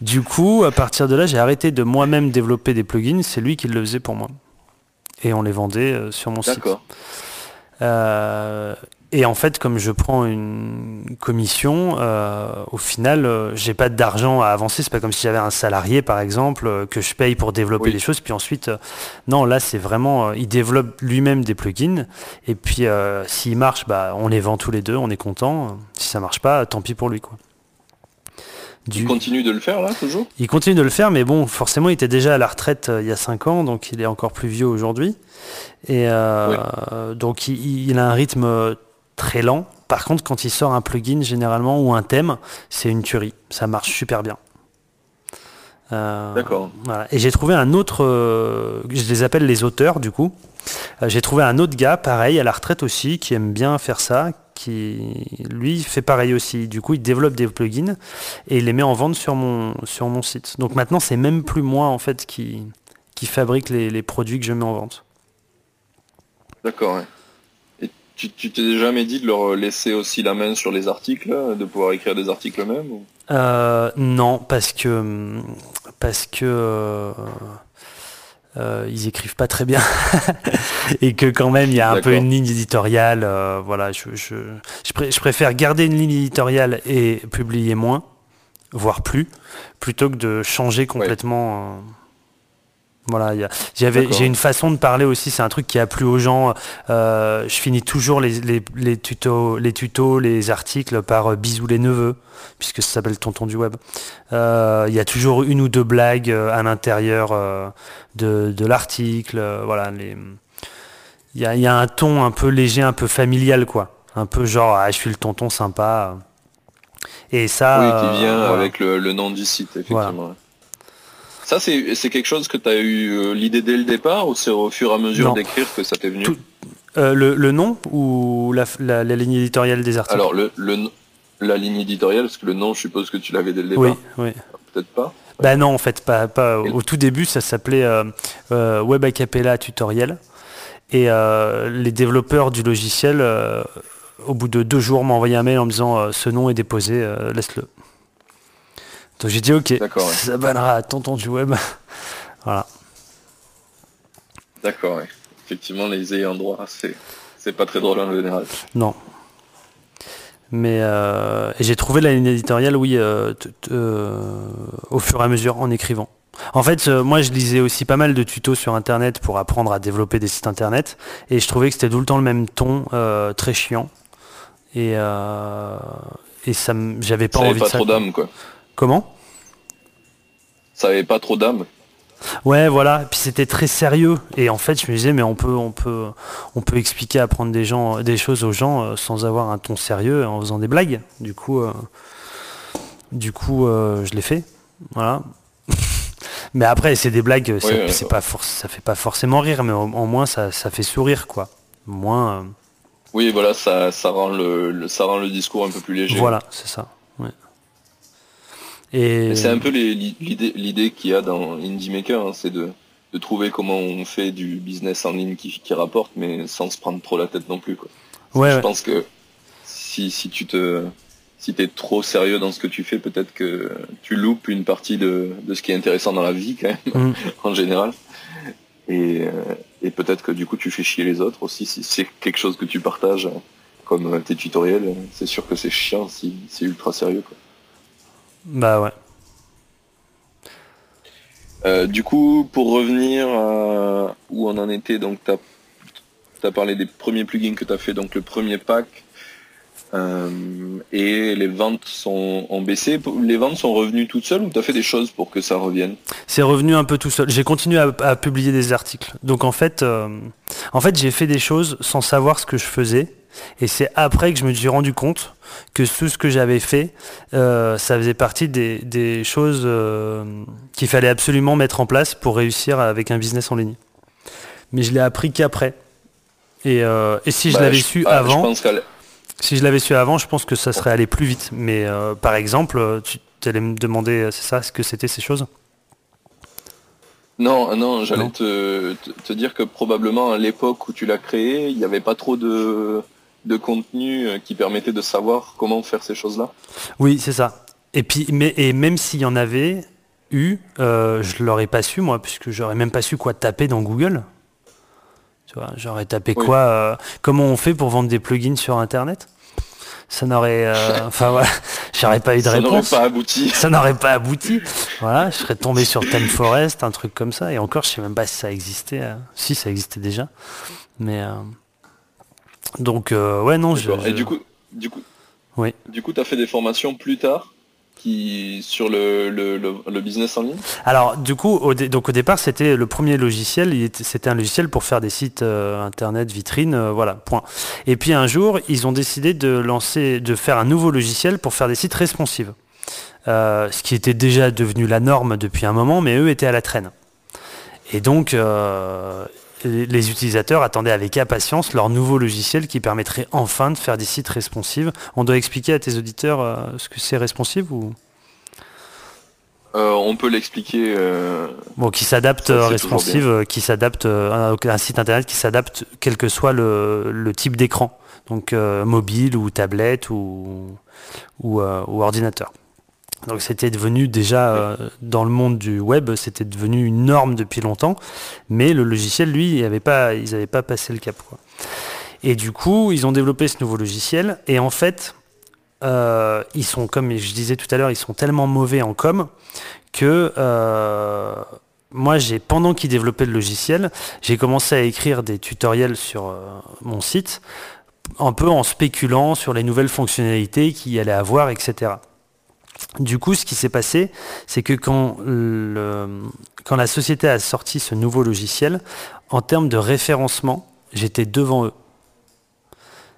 Du coup, à partir de là, j'ai arrêté de moi-même développer des plugins, c'est lui qui le faisait pour moi. Et on les vendait euh, sur mon site. Euh, et en fait, comme je prends une commission, euh, au final, j'ai pas d'argent à avancer. C'est pas comme si j'avais un salarié, par exemple, que je paye pour développer les choses. Puis ensuite, non, là, c'est vraiment, il développe lui-même des plugins. Et puis, s'il marche, bah, on les vend tous les deux, on est content. Si ça marche pas, tant pis pour lui, quoi. Il continue de le faire là toujours? Il continue de le faire, mais bon, forcément, il était déjà à la retraite euh, il y a 5 ans, donc il est encore plus vieux aujourd'hui. Et euh, donc il, a un rythme euh, très lent. Par contre, quand il sort un plugin généralement ou un thème, c'est une tuerie. Ça marche super bien. D'accord. Et j'ai trouvé un autre, je les appelle les auteurs du coup. j'ai trouvé un autre gars, pareil, à la retraite aussi, qui aime bien faire ça, qui lui fait pareil aussi. Du coup, il développe des plugins et il les met en vente sur mon, sur mon site. Donc maintenant, c'est même plus moi en fait qui, qui fabrique les, produits que je mets en vente. D'accord. Et tu t'es jamais dit de leur laisser aussi la main sur les articles, de pouvoir écrire des articles eux-mêmes euh, Non, parce que parce que euh, euh, ils écrivent pas très bien et que quand même il y a un peu une ligne éditoriale. voilà, je, je, préfère garder une ligne éditoriale et publier moins, voire plus, plutôt que de changer complètement. Voilà, j'ai une façon de parler aussi, c'est un truc qui a plu aux gens. Euh, je finis toujours les, les, tutos, les tutos, les articles par euh, bisous les neveux, puisque ça s'appelle Tonton du web. Euh, il y a toujours une ou deux blagues à l'intérieur de, l'article. voilà, il y a, y a, un ton un peu léger, un peu familial, quoi. Un peu genre, ah, je suis le tonton sympa. Et ça. Oui, qui vient avec le, nom du site, effectivement. Ça, c'est quelque chose que tu as eu euh, l'idée dès le départ ou c'est au fur et à mesure d'écrire que ça t'est venu euh, le, nom ou la, ligne éditoriale des articles Alors, le, la ligne éditoriale, parce que le nom, je suppose que tu l'avais dès le départ. Oui, oui. Peut-être pas Bah non, en fait, pas. pas au tout début, ça s'appelait euh, Web Acapella Tutoriel. Et les développeurs du logiciel, au bout de deux jours, m'ont envoyé un mail en me disant ce nom est déposé, laisse-le. Donc j'ai dit ok, ça bannera à tonton du web. voilà. D'accord, effectivement les ayants droit, c'est pas très drôle en général. Non. Mais euh, j'ai trouvé la ligne éditoriale, oui, euh, euh, au fur et à mesure en écrivant. En fait, moi, je lisais aussi pas mal de tutos sur Internet pour apprendre à développer des sites Internet, et je trouvais que c'était tout le temps le même ton, très chiant, et et ça, j'avais pas envie pas trop d'âme, quoi. Comment Ça avait pas trop d'âme. Ouais, voilà. Puis c'était très sérieux. Et en fait, je me disais, mais on peut, on peut, on peut expliquer, apprendre des gens, des choses aux gens euh, sans avoir un ton sérieux, en faisant des blagues. Du coup, euh, du coup, euh, je l'ai fait. Voilà. mais après, c'est des blagues. c'est pas ça fait pas forcément rire, mais au, moins ça, ça, fait sourire, quoi. Moins. Oui, voilà, ça, ça rend le, ça rend le discours un peu plus léger. Voilà, c'est ça. Et... C'est un peu l'idée qu'il y a dans Indie Maker, hein, c'est de, trouver comment on fait du business en ligne qui, rapporte, mais sans se prendre trop la tête non plus. Quoi. je pense que si, tu te si es trop sérieux dans ce que tu fais, peut-être que tu loupes une partie de, ce qui est intéressant dans la vie quand même, mm. en général. Et, euh, et peut-être que du coup tu fais chier les autres aussi si c'est quelque chose que tu partages comme tes tutoriels, c'est sûr que c'est chiant si c'est ultra sérieux. Quoi. Bah ouais. Euh, du coup, pour revenir à où on en était, donc tu as, parlé des premiers plugins que tu as fait, donc le premier pack, euh, et les ventes sont, ont baissé. Les ventes sont revenues toutes seules ou tu as fait des choses pour que ça revienne? C'est revenu un peu tout seul. J'ai continué à, publier des articles. Donc en fait, euh, en fait j'ai fait des choses sans savoir ce que je faisais. Et c'est après que je me suis rendu compte que tout ce que j'avais fait, euh, ça faisait partie des, choses euh, qu'il fallait absolument mettre en place pour réussir avec un business en ligne. Mais je l'ai appris qu'après. Et, euh, si je bah, l'avais su ah, avant, si je l'avais su avant, je pense que ça serait allé plus vite. Mais par exemple, tu allais me demander, c'est ça, ce que c'était ces choses? Non, non, j'allais te, te, dire que probablement à l'époque où tu l'as créé, il n'y avait pas trop de, de contenu euh, qui permettait de savoir comment faire ces choses-là. Oui, c'est ça. Et puis, mais, et même s'il y en avait eu, euh, je l'aurais pas su moi, puisque j'aurais même pas su quoi taper dans Google. Tu vois, j'aurais tapé quoi euh, Comment on fait pour vendre des plugins sur Internet? Ça n'aurait enfin voilà j'aurais pas eu de réponse ça n'aurait pas abouti. Ça n'aurait pas abouti. Voilà je serais tombé sur Forest un truc comme ça et encore je sais même pas si ça existait si ça existait déjà. Mais donc, euh, ouais, non. Je, Et du coup, du coup, oui. du coup, tu as fait des formations plus tard qui, sur le, le, le, business en ligne? Alors, du coup, au, donc au départ, c'était le premier logiciel. C'était un logiciel pour faire des sites euh, internet, vitrines, euh, voilà, point. Et puis un jour, ils ont décidé de lancer, de faire un nouveau logiciel pour faire des sites responsives. ce qui était déjà devenu la norme depuis un moment, mais eux étaient à la traîne. Et donc, les utilisateurs attendaient avec impatience leur nouveau logiciel qui permettrait enfin de faire des sites responsives. On doit expliquer à tes auditeurs euh, ce que c'est responsive ou? On peut l'expliquer. bon, qui s'adapte responsive, qui s'adapte un site internet qui s'adapte quel que soit le, type d'écran, donc mobile ou tablette ou, ou ordinateur. Donc c'était devenu déjà euh, dans le monde du web, c'était devenu une norme depuis longtemps, mais le logiciel, lui, avait pas, ils n'avaient pas passé le cap. Et du coup, ils ont développé ce nouveau logiciel, et en fait, euh, ils sont, comme je disais tout à l'heure, ils sont tellement mauvais en com que euh, moi, j'ai pendant qu'ils développaient le logiciel, j'ai commencé à écrire des tutoriels sur mon site, un peu en spéculant sur les nouvelles fonctionnalités qu'il allait avoir, etc. Du coup, ce qui s'est passé, c'est que quand, la société a sorti ce nouveau logiciel, en termes de référencement, j'étais devant eux.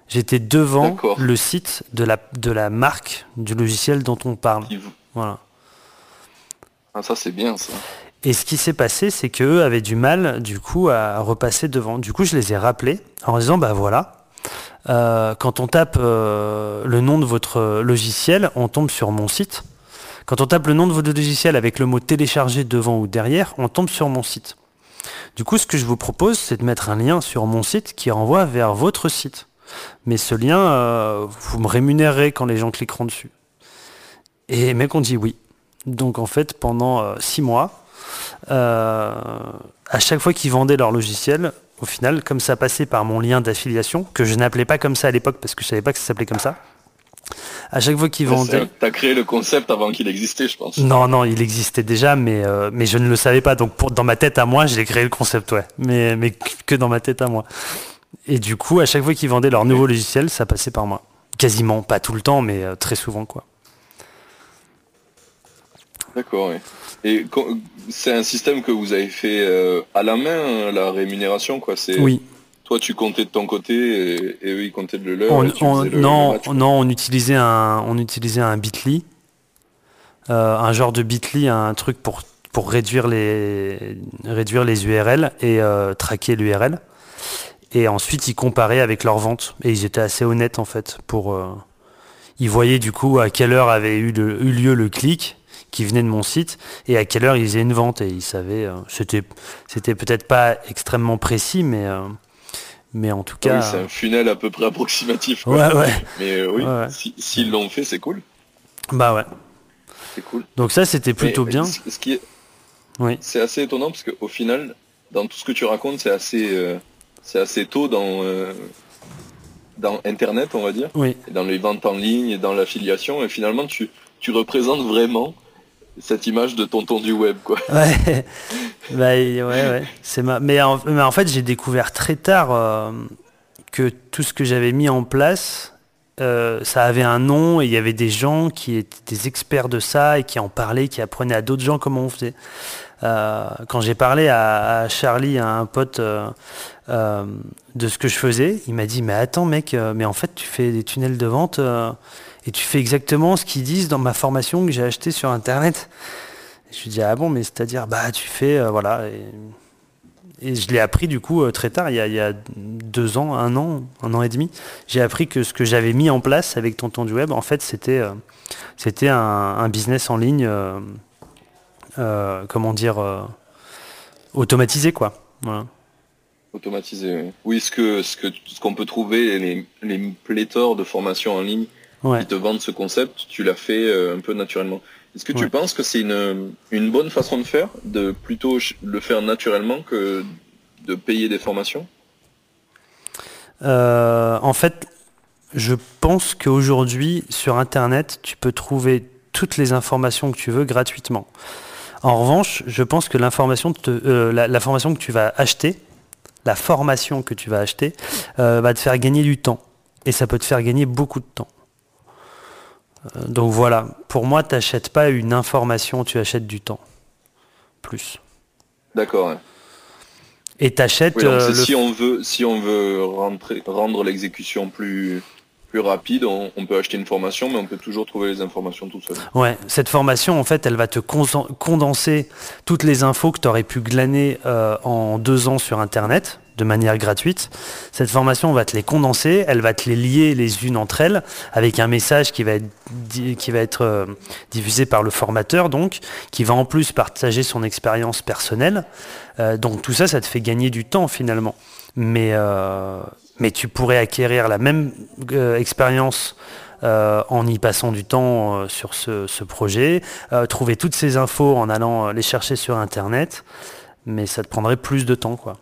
J'étais devant le site de la, marque du logiciel dont on parle. Voilà. Ah, ça c'est bien ça. Et ce qui s'est passé, c'est qu'eux avaient du mal, du coup, à repasser devant. Du coup, je les ai rappelés en disant, bah voilà, quand on tape euh, le nom de votre logiciel, on tombe sur mon site. Quand on tape le nom de votre logiciel avec le mot télécharger devant ou derrière, on tombe sur mon site. Du coup, ce que je vous propose, c'est de mettre un lien sur mon site qui renvoie vers votre site. Mais ce lien, euh, vous me rémunérerez quand les gens cliqueront dessus. Et mec, on dit oui. Donc en fait, pendant six mois, à chaque fois qu'ils vendaient leur logiciel, au final, comme ça passait par mon lien d'affiliation, que je n'appelais pas comme ça à l'époque parce que je savais pas que ça s'appelait comme ça. À chaque fois qu'ils vendaient. as créé le concept avant qu'il existait, je pense. Non, non, il existait déjà, mais, euh, mais je ne le savais pas. Donc pour, dans ma tête à moi, j'ai créé le concept, ouais. Mais, mais que dans ma tête à moi. Et du coup, à chaque fois qu'ils vendaient leur nouveau logiciel, ça passait par moi. Quasiment, pas tout le temps, mais euh, très souvent, quoi. D'accord, oui. Et c'est un système que vous avez fait euh, à la main, la rémunération, quoi. C'est oui. Toi, tu comptais de ton côté et, eux, ils comptaient de leur. non, non, on utilisait un, on utilisait un Bitly, euh, un genre de Bitly, un truc pour pour réduire les réduire les URL et euh, traquer l'URL. Et ensuite, ils comparaient avec leurs ventes et ils étaient assez honnêtes en fait pour. ils voyaient du coup à quelle heure avait eu, eu lieu le clic qui venait de mon site et à quelle heure ils faisaient une vente et ils savaient. Euh, c'était c'était peut-être pas extrêmement précis, mais euh, mais en tout cas. Oui, c'est un funnel à peu près approximatif. Ouais, ouais. Mais euh, oui, s'ils l'ont fait, c'est cool. Bah ouais. C'est cool. Donc ça, c'était plutôt bien. Ce qui est, oui. C'est assez étonnant parce qu'au final, dans tout ce que tu racontes, c'est assez, c'est assez tôt dans, dans Internet, on va dire. Oui. dans les ventes en ligne et dans l'affiliation. Et finalement, tu, tu représentes vraiment cette image de tonton du web, quoi. Ouais, bah, ouais, ouais. C'est ma... mais, en, fait, j'ai découvert très tard euh, que tout ce que j'avais mis en place, euh, ça avait un nom et il y avait des gens qui étaient des experts de ça et qui en parlaient, qui apprenaient à d'autres gens comment on faisait. Euh, quand j'ai parlé à, Charlie, à un pote, de ce que je faisais, il m'a dit mais attends mec, mais en fait tu fais des tunnels de vente et tu fais exactement ce qu'ils disent dans ma formation que j'ai achetée sur internet. je lui dis ah bon mais c'est-à-dire bah tu fais euh, voilà et, je l'ai appris du coup euh, très tard il y, a, deux ans, un an, un an et demi. J'ai appris que ce que j'avais mis en place avec Tonton du Web en fait c'était euh, c'était un, business en ligne comment dire automatisé quoi. Automatisé, oui. ce que ce que ce qu'on peut trouver les, les pléthores de formations en ligne qui te vendent ce concept, tu l'as fait euh, un peu naturellement. Est-ce que tu penses que c'est une, une bonne façon de faire, de plutôt le faire naturellement que de payer des formations? Euh, En fait, je pense qu'aujourd'hui, sur Internet, tu peux trouver toutes les informations que tu veux gratuitement. En revanche, je pense que l'information, euh, la, formation que tu vas acheter, la formation que tu vas acheter, va te faire gagner du temps. Et ça peut te faire gagner beaucoup de temps. Euh, donc voilà, pour moi, tu n'achètes pas une information, tu achètes du temps. Plus. D'accord. Et tu achètes... Euh, si, on veut, si on veut rendre l'exécution plus, plus rapide, on, peut acheter une formation, mais on peut toujours trouver les informations tout seul. Ouais, cette formation, en fait, elle va te condenser toutes les infos que tu aurais pu glaner euh, en deux ans sur Internet, de manière gratuite. Cette formation, on va te les condenser, elle va te les lier les unes entre elles avec un message qui va être, qui va être euh, diffusé par le formateur, donc, qui va en plus partager son expérience personnelle. Euh, donc tout ça, ça te fait gagner du temps finalement. Mais, euh, mais tu pourrais acquérir la même expérience en y passant du temps sur ce, ce projet, trouver toutes ces infos en allant les chercher sur Internet mais ça te prendrait plus de temps, quoi.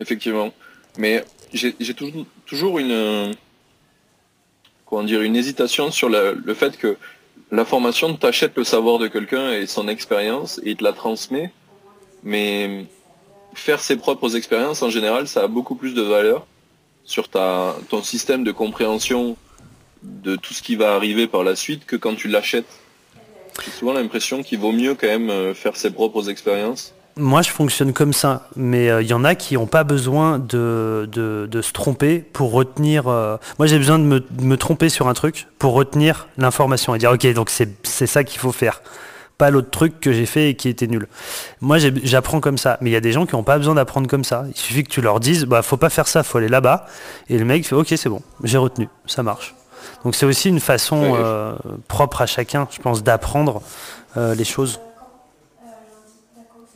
Effectivement. Mais j'ai toujours, une, hésitation sur le fait que la formation t'achète le savoir de quelqu'un et son expérience et il te la transmet. Mais faire ses propres expériences, en général, ça a beaucoup plus de valeur sur ton système de compréhension de tout ce qui va arriver par la suite que quand tu l'achètes. J'ai souvent l'impression qu'il vaut mieux quand même euh, faire ses propres expériences. Moi, je fonctionne comme ça, mais il euh, y en a qui n'ont pas besoin de, de, se tromper pour retenir. Euh, moi, j'ai besoin de me, me, tromper sur un truc pour retenir l'information et dire ok, donc c'est ça qu'il faut faire, pas l'autre truc que j'ai fait et qui était nul. Moi, j'apprends comme ça, mais il y a des gens qui n'ont pas besoin d'apprendre comme ça. Il suffit que tu leur dises bah faut pas faire ça, faut aller là-bas, et le mec fait ok, c'est bon, j'ai retenu, ça marche. Donc c'est aussi une façon euh, propre à chacun, je pense, d'apprendre les choses.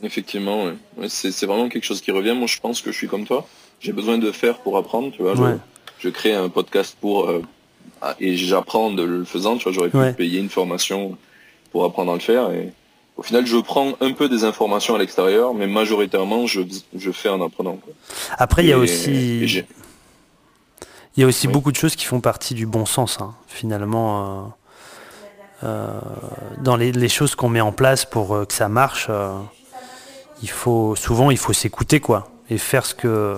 Effectivement, c'est vraiment quelque chose qui revient. Moi, je pense que je suis comme toi. J'ai besoin de faire pour apprendre. Tu vois, je, crée un podcast pour euh, et j'apprends de le faisant. Tu vois, j'aurais pu payer une formation pour apprendre à le faire. Et au final, je prends un peu des informations à l'extérieur, mais majoritairement, je, fais en apprenant. Après, il y a aussi il y a aussi beaucoup de choses qui font partie du bon sens, hein, finalement. Euh, euh, dans les, choses qu'on met en place pour euh, que ça marche, il faut souvent il faut s'écouter quoi et faire ce que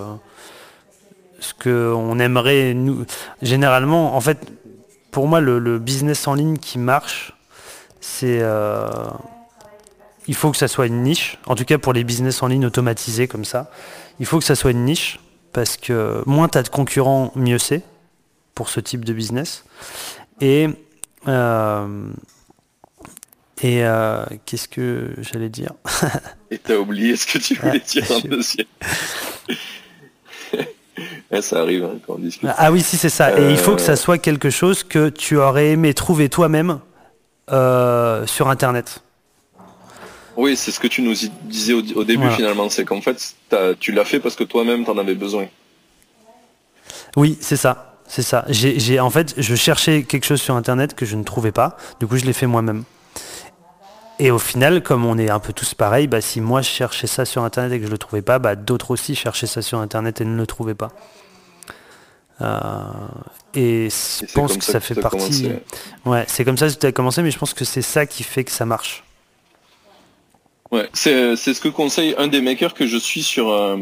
ce que on aimerait nous. Généralement, en fait, pour moi, le, business en ligne qui marche, c'est il faut que ça soit une niche. En tout cas, pour les business en ligne automatisés comme ça, il faut que ça soit une niche parce que moins tu as de concurrents, mieux c'est pour ce type de business. Et, euh, et euh, qu'est-ce que j'allais dire Et tu as oublié ce que tu voulais dire en deuxième. ça arrive hein, quand on discute. Ah oui, si c'est ça. Et il faut que ça euh, soit quelque chose que tu aurais aimé trouver toi-même sur Internet. Oui, c'est ce que tu nous disais au, début finalement, c'est qu'en fait, tu l'as fait parce que toi-même tu en avais besoin. Oui, c'est ça. C'est ça. J'ai, en fait, je cherchais quelque chose sur Internet que je ne trouvais pas. Du coup, je l'ai fait moi-même. Et au final, comme on est un peu tous pareils, bah, si moi je cherchais ça sur Internet et que je ne le trouvais pas, bah, d'autres aussi cherchaient ça sur Internet et ne le trouvaient pas. Euh, et je pense que ça, fait partie. Ouais, c'est comme ça que tu as commencé, mais je pense que c'est ça qui fait que ça marche. Ouais, c'est ce que conseille un des makers que je suis sur, euh,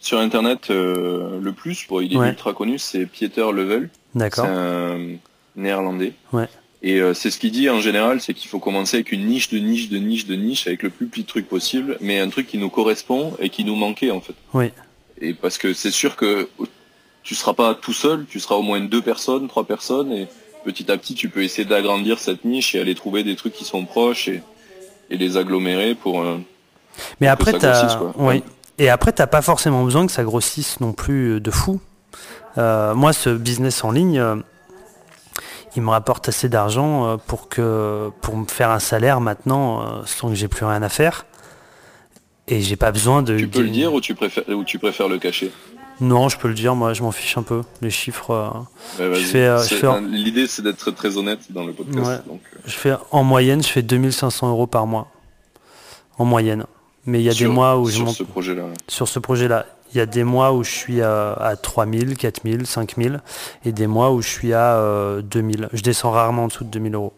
sur internet euh, le plus. Bon, il est ultra connu, c'est Pieter Level. D'accord. C'est un néerlandais. Ouais. Et euh, c'est ce qu'il dit en général, c'est qu'il faut commencer avec une niche de niche de niche de niche, avec le plus petit truc possible, mais un truc qui nous correspond et qui nous manquait en fait. Oui. Et parce que c'est sûr que tu seras pas tout seul, tu seras au moins deux personnes, trois personnes, et petit à petit tu peux essayer d'agrandir cette niche et aller trouver des trucs qui sont proches et et les agglomérer pour. Euh, Mais après, t'as, oui. Et après, t'as pas forcément besoin que ça grossisse non plus euh, de fou. Euh, moi, ce business en ligne, il me rapporte assez d'argent pour que pour me faire un salaire maintenant sans que j'ai plus rien à faire. Et j'ai pas besoin de. Tu peux le dire ou tu préfères ou tu préfères le cacher? Non, je peux le dire. Moi, je m'en fiche un peu. Les chiffres. L'idée, c'est d'être très honnête dans le podcast. Je fais en moyenne, je fais 2500 euros par mois. En moyenne. Mais il y a des mois où je sur ce projet-là. Sur ce projet-là. Il y a des mois où je suis à, à 3000, 4000, 5000 et des mois où je suis à 2000. Euh, je descends rarement en dessous de 2000 euros.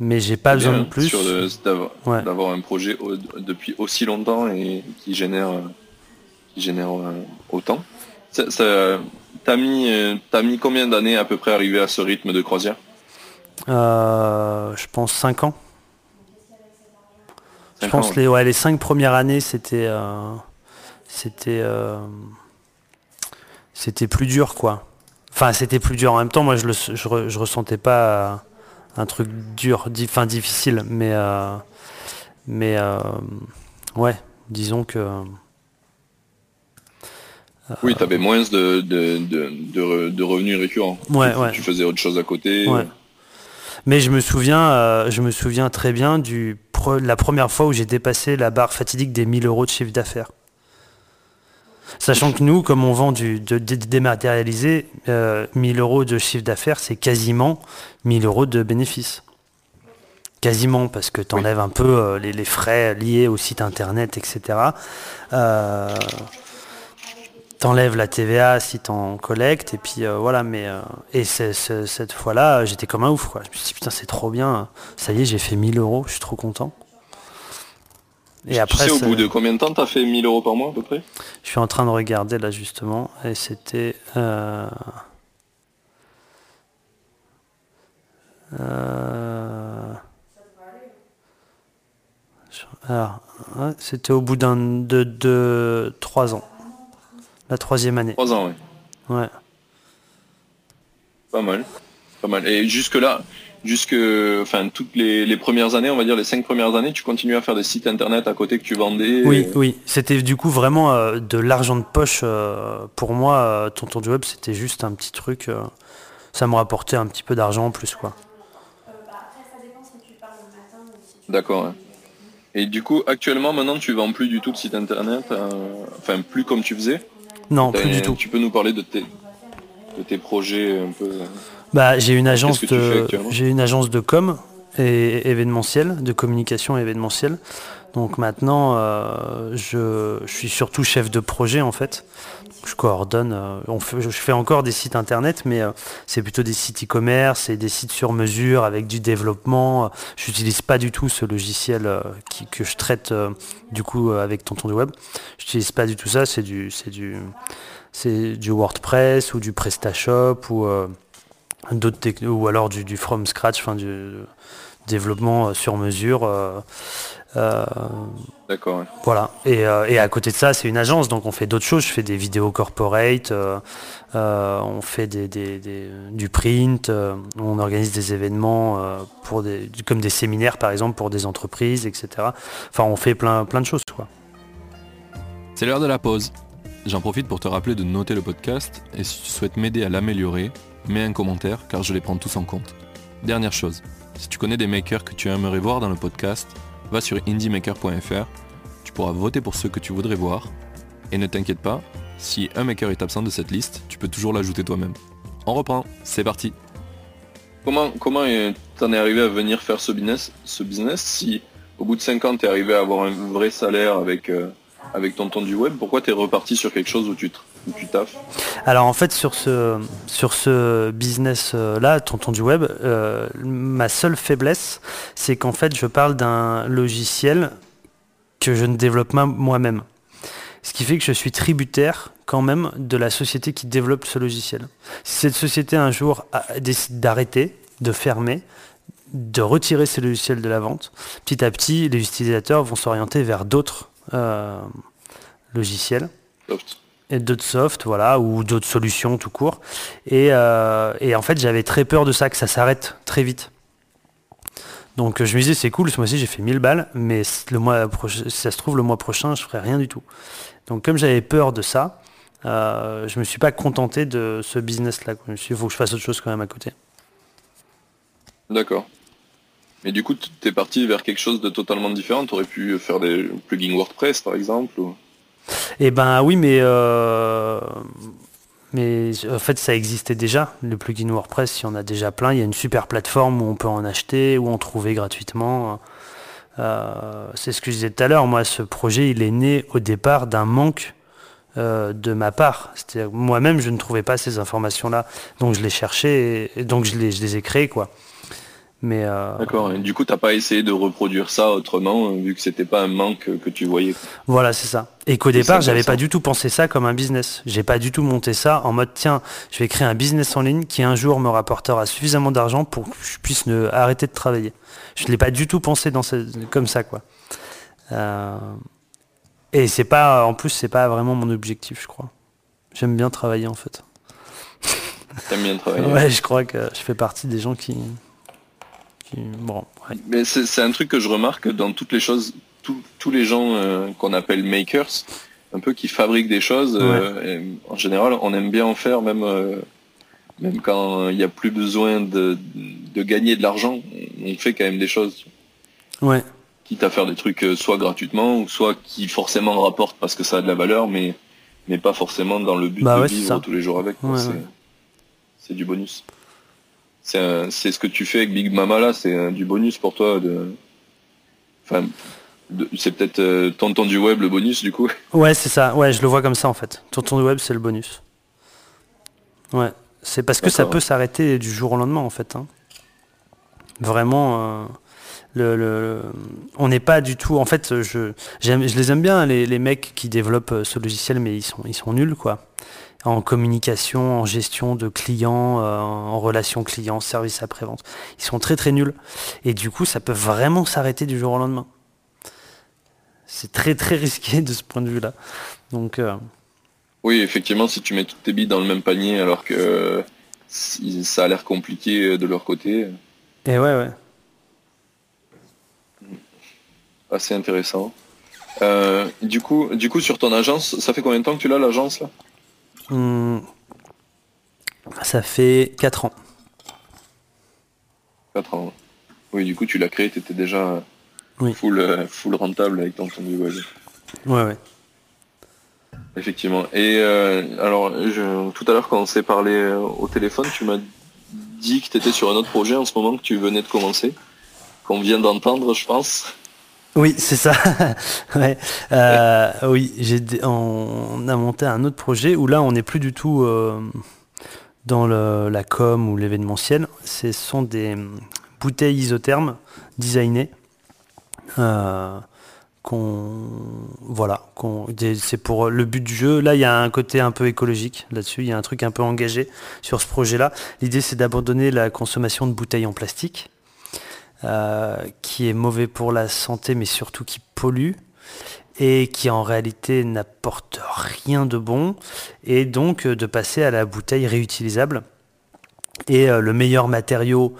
Mais j'ai pas besoin de plus. D'avoir un projet depuis aussi longtemps et qui génère, qui génère euh, autant. T'as mis, euh, as mis combien d'années à peu près arriver à ce rythme de croisière? Euh, Je pense 5 ans. Je pense les, ouais, les 5 premières années, c'était euh, c'était c'était plus dur quoi. Enfin, c'était plus dur. En même temps, moi, je, le, je, ressentais pas un truc dur, enfin difficile, mais mais ouais, disons que. Oui, tu avais moins de, de, revenus récurrents. Ouais, tu, ouais. tu faisais autre chose à côté. Mais je me souviens, je me souviens très bien du la première fois où j'ai dépassé la barre fatidique des 1000 euros de chiffre d'affaires. Sachant que nous, comme on vend du dématérialisé, 1000 euh, euros de chiffre d'affaires, c'est quasiment 1000 euros de bénéfices. Quasiment, parce que tu enlèves un peu euh, les, frais liés au site internet, etc. Euh, t'enlèves la TVA si t'en collectes, et puis voilà, mais et cette fois-là, j'étais comme un ouf, quoi. Je me suis dit, putain, c'est trop bien, ça y est, j'ai fait 1000 euros, je suis trop content. Et après, sais au bout de combien de temps tu as fait 1000 euros par mois à peu près? Je suis en train de regarder là justement et c'était euh, euh, c'était au bout d'un de, de 3 ans. La troisième année. 3 ans, oui. Ouais. Pas mal. Pas mal. Et jusque là, jusque, enfin, toutes les, premières années, on va dire les cinq premières années, tu continues à faire des sites internet à côté que tu vendais. Oui, oui. C'était du coup vraiment euh, de l'argent de poche euh, pour moi. Euh, Tonton du web, c'était juste un petit truc. ça me rapportait un petit peu d'argent en plus, quoi. D'accord. Et du coup, actuellement, maintenant, tu vends plus du tout de site internet, enfin, plus comme tu faisais? Non, plus du tout. Tu peux nous parler de tes, de tes projets un peu. Bah, j'ai une agence de j'ai une agence de com et événementiel, de communication événementielle. Donc maintenant, euh, je, suis surtout chef de projet en fait. Je coordonne. Euh, je fais encore des sites internet, mais euh, c'est plutôt des sites e-commerce et des sites sur mesure avec du développement. Je n'utilise pas du tout ce logiciel que je traite du coup avec Tonton du Web. Je n'utilise pas du tout ça. C'est du, du, du WordPress ou du PrestaShop ou d'autres ou alors du, from scratch, du développement sur mesure. Euh, euh, D'accord. Voilà. Et, à côté de ça, c'est une agence, donc on fait d'autres choses. Je fais des vidéos corporate, on fait des, du print, on organise des événements pour des, comme des séminaires par exemple pour des entreprises, etc. Enfin, on fait plein, plein de choses. Quoi. C'est l'heure de la pause. J'en profite pour te rappeler de noter le podcast et si tu souhaites m'aider à l'améliorer, mets un commentaire car je les prends tous en compte. Dernière chose, si tu connais des makers que tu aimerais voir dans le podcast, va sur indiemaker.fr, tu pourras voter pour ceux que tu voudrais voir, et ne t'inquiète pas, si un maker est absent de cette liste, tu peux toujours l'ajouter toi-même. On reprend, c'est parti. Comment comment t'en es arrivé à venir faire ce business, si au bout de 5 ans t'es arrivé à avoir un vrai salaire avec, euh, avec ton temps du web, pourquoi t'es reparti sur quelque chose où tu, alors en fait sur ce, sur ce business euh, là, tonton du web, euh, ma seule faiblesse, c'est qu'en fait je parle d'un logiciel que je ne développe pas moi-même. Ce qui fait que je suis tributaire quand même de la société qui développe ce logiciel. Si cette société un jour décide d'arrêter, de fermer, de retirer ces logiciels de la vente, petit à petit les utilisateurs vont s'orienter vers d'autres euh, logiciels et d'autres softs, voilà, ou d'autres solutions tout court. Euh, et, en fait, j'avais très peur de ça, que ça s'arrête très vite. Donc je me disais, c'est cool, ce mois-ci j'ai fait 1000 balles, mais le mois si ça se trouve, le mois prochain, je ferai rien du tout. Donc comme j'avais peur de ça, euh, je me suis pas contenté de ce business-là. Je me suis dit, il faut que je fasse autre chose quand même à côté. D'accord. Mais du coup, tu es parti vers quelque chose de totalement différent. Tu aurais pu faire des plugins WordPress, par exemple eh ben oui, mais euh, mais en fait ça existait déjà. Le plugin WordPress, il y en a déjà plein. Il y a une super plateforme où on peut en acheter, où on trouvait gratuitement. Euh, c'est ce que je disais tout à l'heure. Moi, ce projet, il est né au départ d'un manque euh, de ma part. Moi-même, je ne trouvais pas ces informations-là, donc je les cherchais et, donc je les, je les ai créées, quoi. Euh, D'accord. du coup, tu n'as pas essayé de reproduire ça autrement, euh, vu que c'était pas un manque que tu voyais. Voilà, c'est ça. Et qu'au départ, j'avais pas du tout pensé ça comme un business. J'ai pas du tout monté ça en mode tiens, je vais créer un business en ligne qui un jour me rapportera suffisamment d'argent pour que je puisse ne, arrêter de travailler. Je l'ai pas du tout pensé dans comme ça, quoi. Euh, et c'est pas, en plus, c'est pas vraiment mon objectif, je crois. J'aime bien travailler en fait. T'aimes bien travailler. ouais, je crois que je fais partie des gens qui, mais c'est un truc que je remarque dans toutes les choses tous les gens qu'on appelle makers, un peu qui fabriquent des choses. en général, on aime bien en faire, même même quand il n'y a plus besoin de, de gagner de l'argent, on fait quand même des choses. Ouais. Quitte à faire des trucs soit gratuitement, ou soit qui forcément rapportent parce que ça a de la valeur, mais mais pas forcément dans le but bah de vivre tous les jours avec. c'est du bonus. C'est ce que tu fais avec Big Mama là, c'est du bonus pour toi. De... Enfin, c'est peut-être euh, Tonton du Web le bonus du coup. Ouais, c'est ça. Ouais, je le vois comme ça en fait. Tonton du Web, c'est le bonus. Ouais, c'est parce que ça peut s'arrêter du jour au lendemain en fait. Hein. Vraiment. Euh, le, on n'est pas du tout. En fait, je, je les aime bien les, les, mecs qui développent euh, ce logiciel, mais ils sont, ils sont nuls quoi. En communication, en gestion de clients, euh, en relation client, service après-vente. Ils sont très très nuls. Et du coup, ça peut vraiment s'arrêter du jour au lendemain. C'est très très risqué de ce point de vue-là. Donc. Euh, oui, effectivement, si tu mets toutes tes billes dans le même panier alors que ça a l'air compliqué de leur côté. Et ouais, ouais assez intéressant. Euh, du coup, du coup, sur ton agence, ça fait combien de temps que tu l'as l'agence là? Hmm. Ça fait 4 ans. 4 ans. Oui, du coup, tu l'as créé, tu étais déjà full, euh, full rentable avec ton du web. Ouais, ouais. Effectivement. Et euh, alors, tout à l'heure, quand on s'est parlé au téléphone, tu m'as dit que tu étais sur un autre projet en ce moment que tu venais de commencer, qu'on vient d'entendre, je pense. Oui, c'est ça. Euh, oui, on a monté un autre projet où là, on n'est plus du tout euh, dans la com ou l'événementiel. Ce sont des bouteilles isothermes designées. Euh, voilà c'est pour le but du jeu là il y a un côté un peu écologique là-dessus il y a un truc un peu engagé sur ce projet là l'idée c'est d'abandonner la consommation de bouteilles en plastique euh, qui est mauvais pour la santé, mais surtout qui pollue et qui en réalité n'apporte rien de bon, et donc euh, de passer à la bouteille réutilisable. Et euh, le meilleur matériau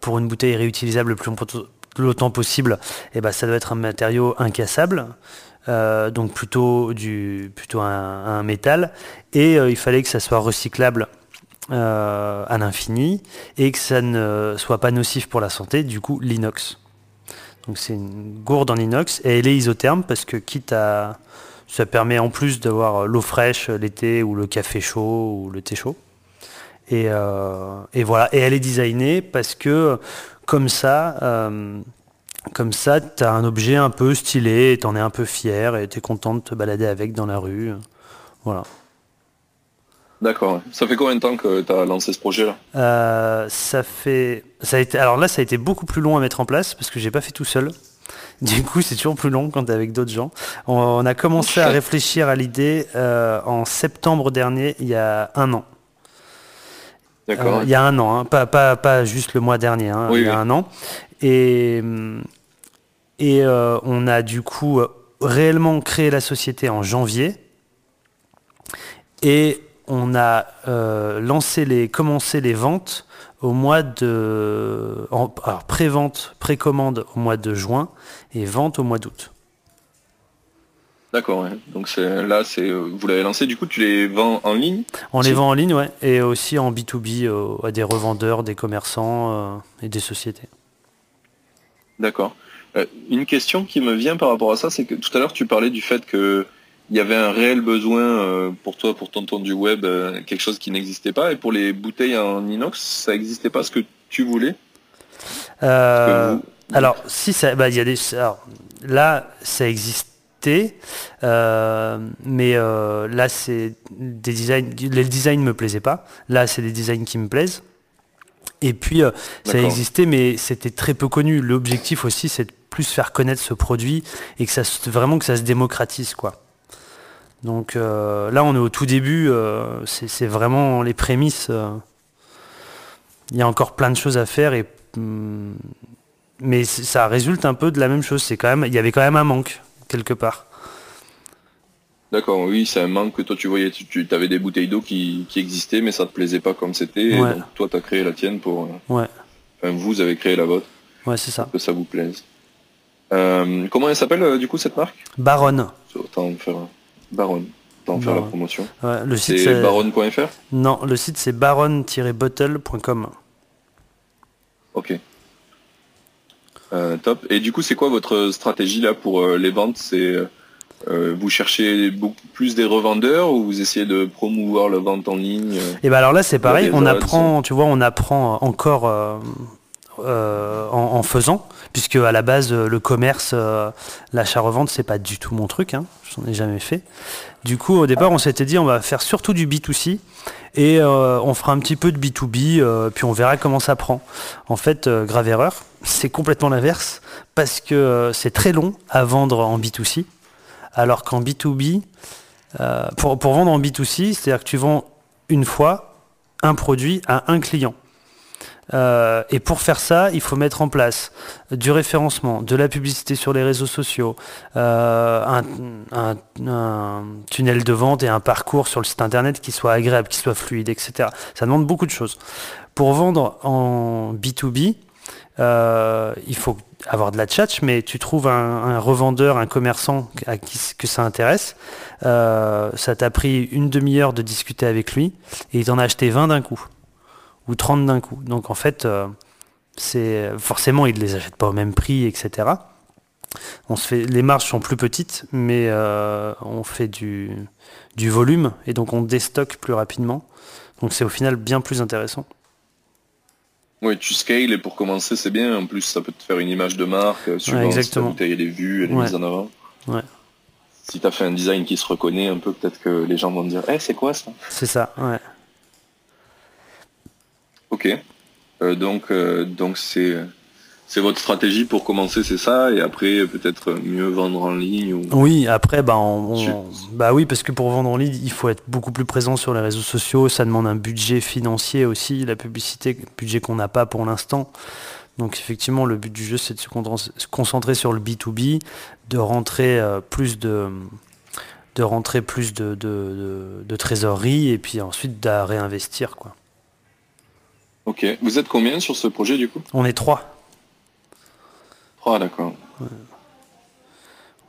pour une bouteille réutilisable le plus longtemps possible, et eh ben, ça doit être un matériau incassable, donc plutôt, du, plutôt un métal, et il fallait que ça soit recyclable euh, à l'infini et que ça ne soit pas nocif pour la santé, du coup l'inox. Donc c'est une gourde en inox et elle est isotherme parce que quitte à... Ça permet en plus d'avoir l'eau fraîche l'été ou le café chaud ou le thé chaud. Et, euh, et, voilà. Et elle est designée parce que comme ça, euh, comme ça, tu as un objet un peu stylé, tu en es un peu fier et tu es content de te balader avec dans la rue. Voilà. D'accord. Ça fait combien de temps que tu as lancé ce projet-là? Euh, Ça fait. Ça a été... Alors là, ça a été beaucoup plus long à mettre en place parce que j'ai pas fait tout seul. Du coup, c'est toujours plus long quand tu es avec d'autres gens. On, a commencé à réfléchir à l'idée euh, en septembre dernier, il y a un an. D'accord. Euh, il y a un an, hein. pas, pas, pas, juste le mois dernier, hein. il y a un an. Et, et on a du coup réellement créé la société en janvier. Et on a euh, lancé les, commencé les ventes au mois de, alors pré-vente, précommande au mois de juin et vente au mois d'août. D'accord, donc c'est là, c'est vous l'avez lancé. Du coup, tu les vends en ligne? On les vend en ligne, ouais, et aussi en B 2 B euh, à des revendeurs, des commerçants euh, et des sociétés. D'accord. une question qui me vient par rapport à ça, c'est que tout à l'heure tu parlais du fait que il y avait un réel besoin euh, pour toi, pour ton du web, euh, quelque chose qui n'existait pas. Et pour les bouteilles en inox, ça n'existait pas ce que tu voulais? Euh, Alors, si ça, bah, il y a des, là, ça existait, mais là, c'est des designs. Les designs me plaisaient pas. Là, c'est des designs qui me plaisent. Et puis, ça existait, mais c'était très peu connu. L'objectif aussi, c'est de plus faire connaître ce produit et que ça vraiment que ça se démocratise, quoi. Donc euh, là, on est au tout début, euh, c'est vraiment les prémices. Euh. il y a encore plein de choses à faire, et, hmm, mais ça résulte un peu de la même chose. C'est quand même, il y avait quand même un manque quelque part. D'accord, oui, c'est un manque que toi tu voyais. Tu, avais des bouteilles d'eau qui, existaient, mais ça te plaisait pas comme c'était. Donc toi, tu as créé la tienne pour. Ouais. Enfin, vous avez créé la vôtre. Ouais, c'est ça. Pour que ça vous plaise. comment elle s'appelle du coup cette marque? Baronne. Autant faire Baronne. Autant faire la promotion. le site c'est baronne.fr Non, le site c'est baronne-bottle.com. Ok. top. Et du coup, c'est quoi votre stratégie là pour les ventes? C'est euh, vous cherchez beaucoup plus des revendeurs ou vous essayez de promouvoir la vente en ligne? Et euh, eh ben alors là c'est pareil, on apprend, tu vois, on apprend encore euh, en, faisant, puisque à la base le commerce, l'achat-revente c'est pas du tout mon truc, hein, j'en ai jamais fait. Du coup au départ on s'était dit on va faire surtout du B2C et on fera un petit peu de B2B, puis on verra comment ça prend. En fait, grave erreur, c'est complètement l'inverse, parce que c'est très long à vendre en B2C alors qu'en B2B, euh, pour, vendre en B2C, c'est-à-dire que tu vends une fois un produit à un client. Euh, et pour faire ça, il faut mettre en place du référencement, de la publicité sur les réseaux sociaux, euh, un, tunnel de vente et un parcours sur le site internet qui soit agréable, qui soit fluide, etc. Ça demande beaucoup de choses. Pour vendre en B2B, il faut avoir de la tchatch, mais tu trouves un, revendeur, un commerçant à qui que ça intéresse, euh, ça t'a pris une demi-heure de discuter avec lui et il t'en a acheté 20 d'un coup ou 30 d'un coup. Donc en fait, euh, c'est forcément il ne les achète pas au même prix, etc. On se fait, les marges sont plus petites, mais euh, on fait du, du volume et donc on déstocke plus rapidement. Donc c'est au final bien plus intéressant. Oui, tu scales et pour commencer, c'est bien. En plus, ça peut te faire une image de marque, euh, suivant exactement. si les vues, elle est mise en avant. Ouais. Si tu as fait un design qui se reconnaît un peu, peut-être que les gens vont te dire Eh, c'est quoi ça? C'est ça, ouais. Ok. Euh, donc, euh, donc c'est c'est votre stratégie pour commencer, c'est ça, et après peut-être mieux vendre en ligne Oui, après, bah, bah oui, parce que pour vendre en ligne, il faut être beaucoup plus présent sur les réseaux sociaux, ça demande un budget financier aussi, la publicité, budget qu'on n'a pas pour l'instant. Donc effectivement, le but du jeu, c'est de se concentrer sur le B2B, de rentrer euh, plus de de rentrer plus de, de, trésorerie et puis ensuite de réinvestir. Quoi. Ok. Vous êtes combien sur ce projet du coup? On est trois. Ah d'accord.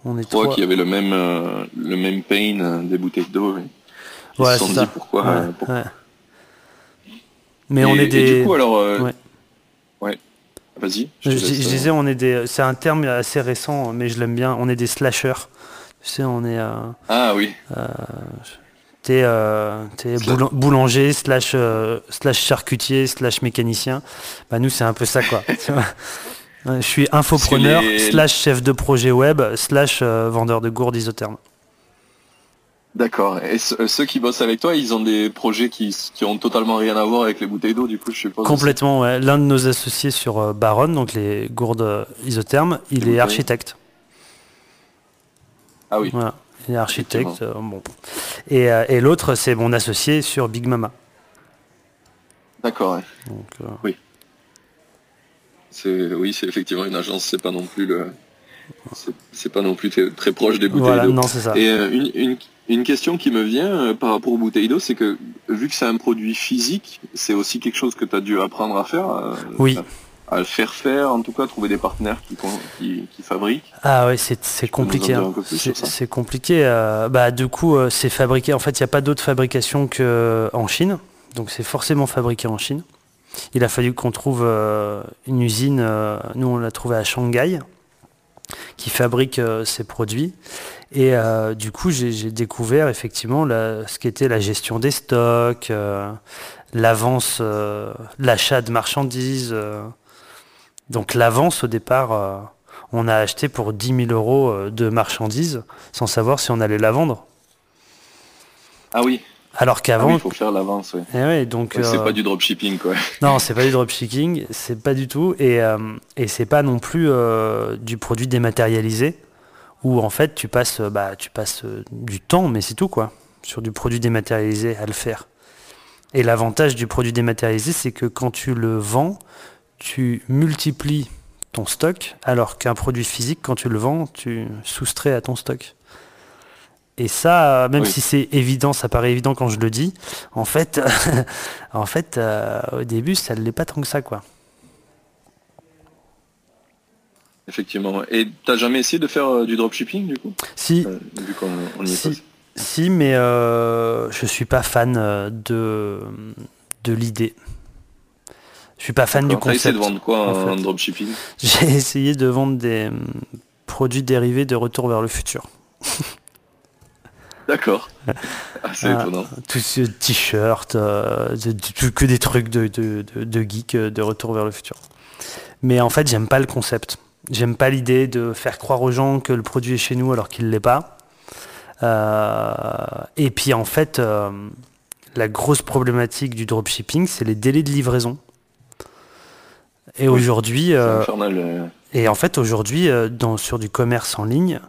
On est trois qui avaient le même euh, le même pain euh, des bouteilles d'eau. Ouais, se sont dit pourquoi. Euh, Mais on est des. du coup alors. ouais. Vas-y. Je, disais on est des. C'est un terme assez récent, mais je l'aime bien. On est des slashers. Tu sais, on est. ah oui. T'es boulanger slash slash charcutier slash mécanicien. Bah nous c'est un peu ça quoi. je suis infopreneur, slash chef de projet web, slash euh, vendeur de gourdes isothermes. D'accord. Et euh, ceux qui bossent avec toi, ils ont des projets qui, qui ont totalement rien à voir avec les bouteilles d'eau, du coup, je suppose. Complètement, ouais. L'un de nos associés sur euh, Baronne, donc les gourdes isothermes, il est architecte. Ah oui. Voilà. Il est architecte. bon. Et, et l'autre, c'est mon associé sur Big Mama. D'accord. oui oui, c'est effectivement une agence, c'est pas non plus le, c'est pas non plus très, proche des bouteilles d'eau. Et euh, une, question qui me vient euh, par rapport aux bouteilles d'eau, c'est que vu que c'est un produit physique, c'est aussi quelque chose que tu as dû apprendre à faire. Euh, oui. À, le faire faire, en tout cas, trouver des partenaires qui, qui, fabriquent. Ah oui, c'est compliqué. Hein. C'est compliqué. bah, du coup, c'est fabriqué. En fait, il n'y a pas d'autre fabrication qu'en Chine. Donc c'est forcément fabriqué en Chine. Il a fallu qu'on trouve euh, une usine, euh, nous on l'a trouvé à Shanghai, qui fabrique euh, ces produits. Et du coup, j'ai découvert effectivement ce qu'était la gestion des stocks, l'avance, l'achat de marchandises. Donc l'avance au départ, on a acheté pour 10 000 euros de marchandises sans savoir si on allait la vendre. Ah oui. Alors qu'avant. il faut faire l'avance, oui. Eh donc. c'est euh, pas du dropshipping, quoi. Non, c'est pas du dropshipping, c'est pas du tout. Et, euh, et c'est pas non plus euh, du produit dématérialisé, où en fait tu passes, bah, tu passes du temps, mais c'est tout, quoi, sur du produit dématérialisé à le faire. Et l'avantage du produit dématérialisé, c'est que quand tu le vends, tu multiplies ton stock, alors qu'un produit physique, quand tu le vends, tu soustrais à ton stock. Et ça, même si c'est évident, ça paraît évident quand je le dis, en fait, en fait euh, au début, ça ne l'est pas tant que ça, quoi. Effectivement. Et t'as jamais essayé de faire du dropshipping du coup? Si. vu qu'on y est si. Mais euh, je suis pas fan de, de l'idée. Je suis pas fan du concept. essayé de vendre quoi en, dropshipping? J'ai essayé de vendre des hum, produits dérivés de retour vers le futur. D'accord. C'est ah, étonnant. Tout ce t-shirt, euh, que des trucs de, de, de, geek euh, de retour vers le futur. Mais en fait, j'aime pas le concept. J'aime pas l'idée de faire croire aux gens que le produit est chez nous alors qu'il l'est pas. Euh, et puis en fait, la grosse problématique du dropshipping, c'est les délais de livraison. Et aujourd'hui, euh, euh. et en fait aujourd'hui, euh, sur du commerce en ligne,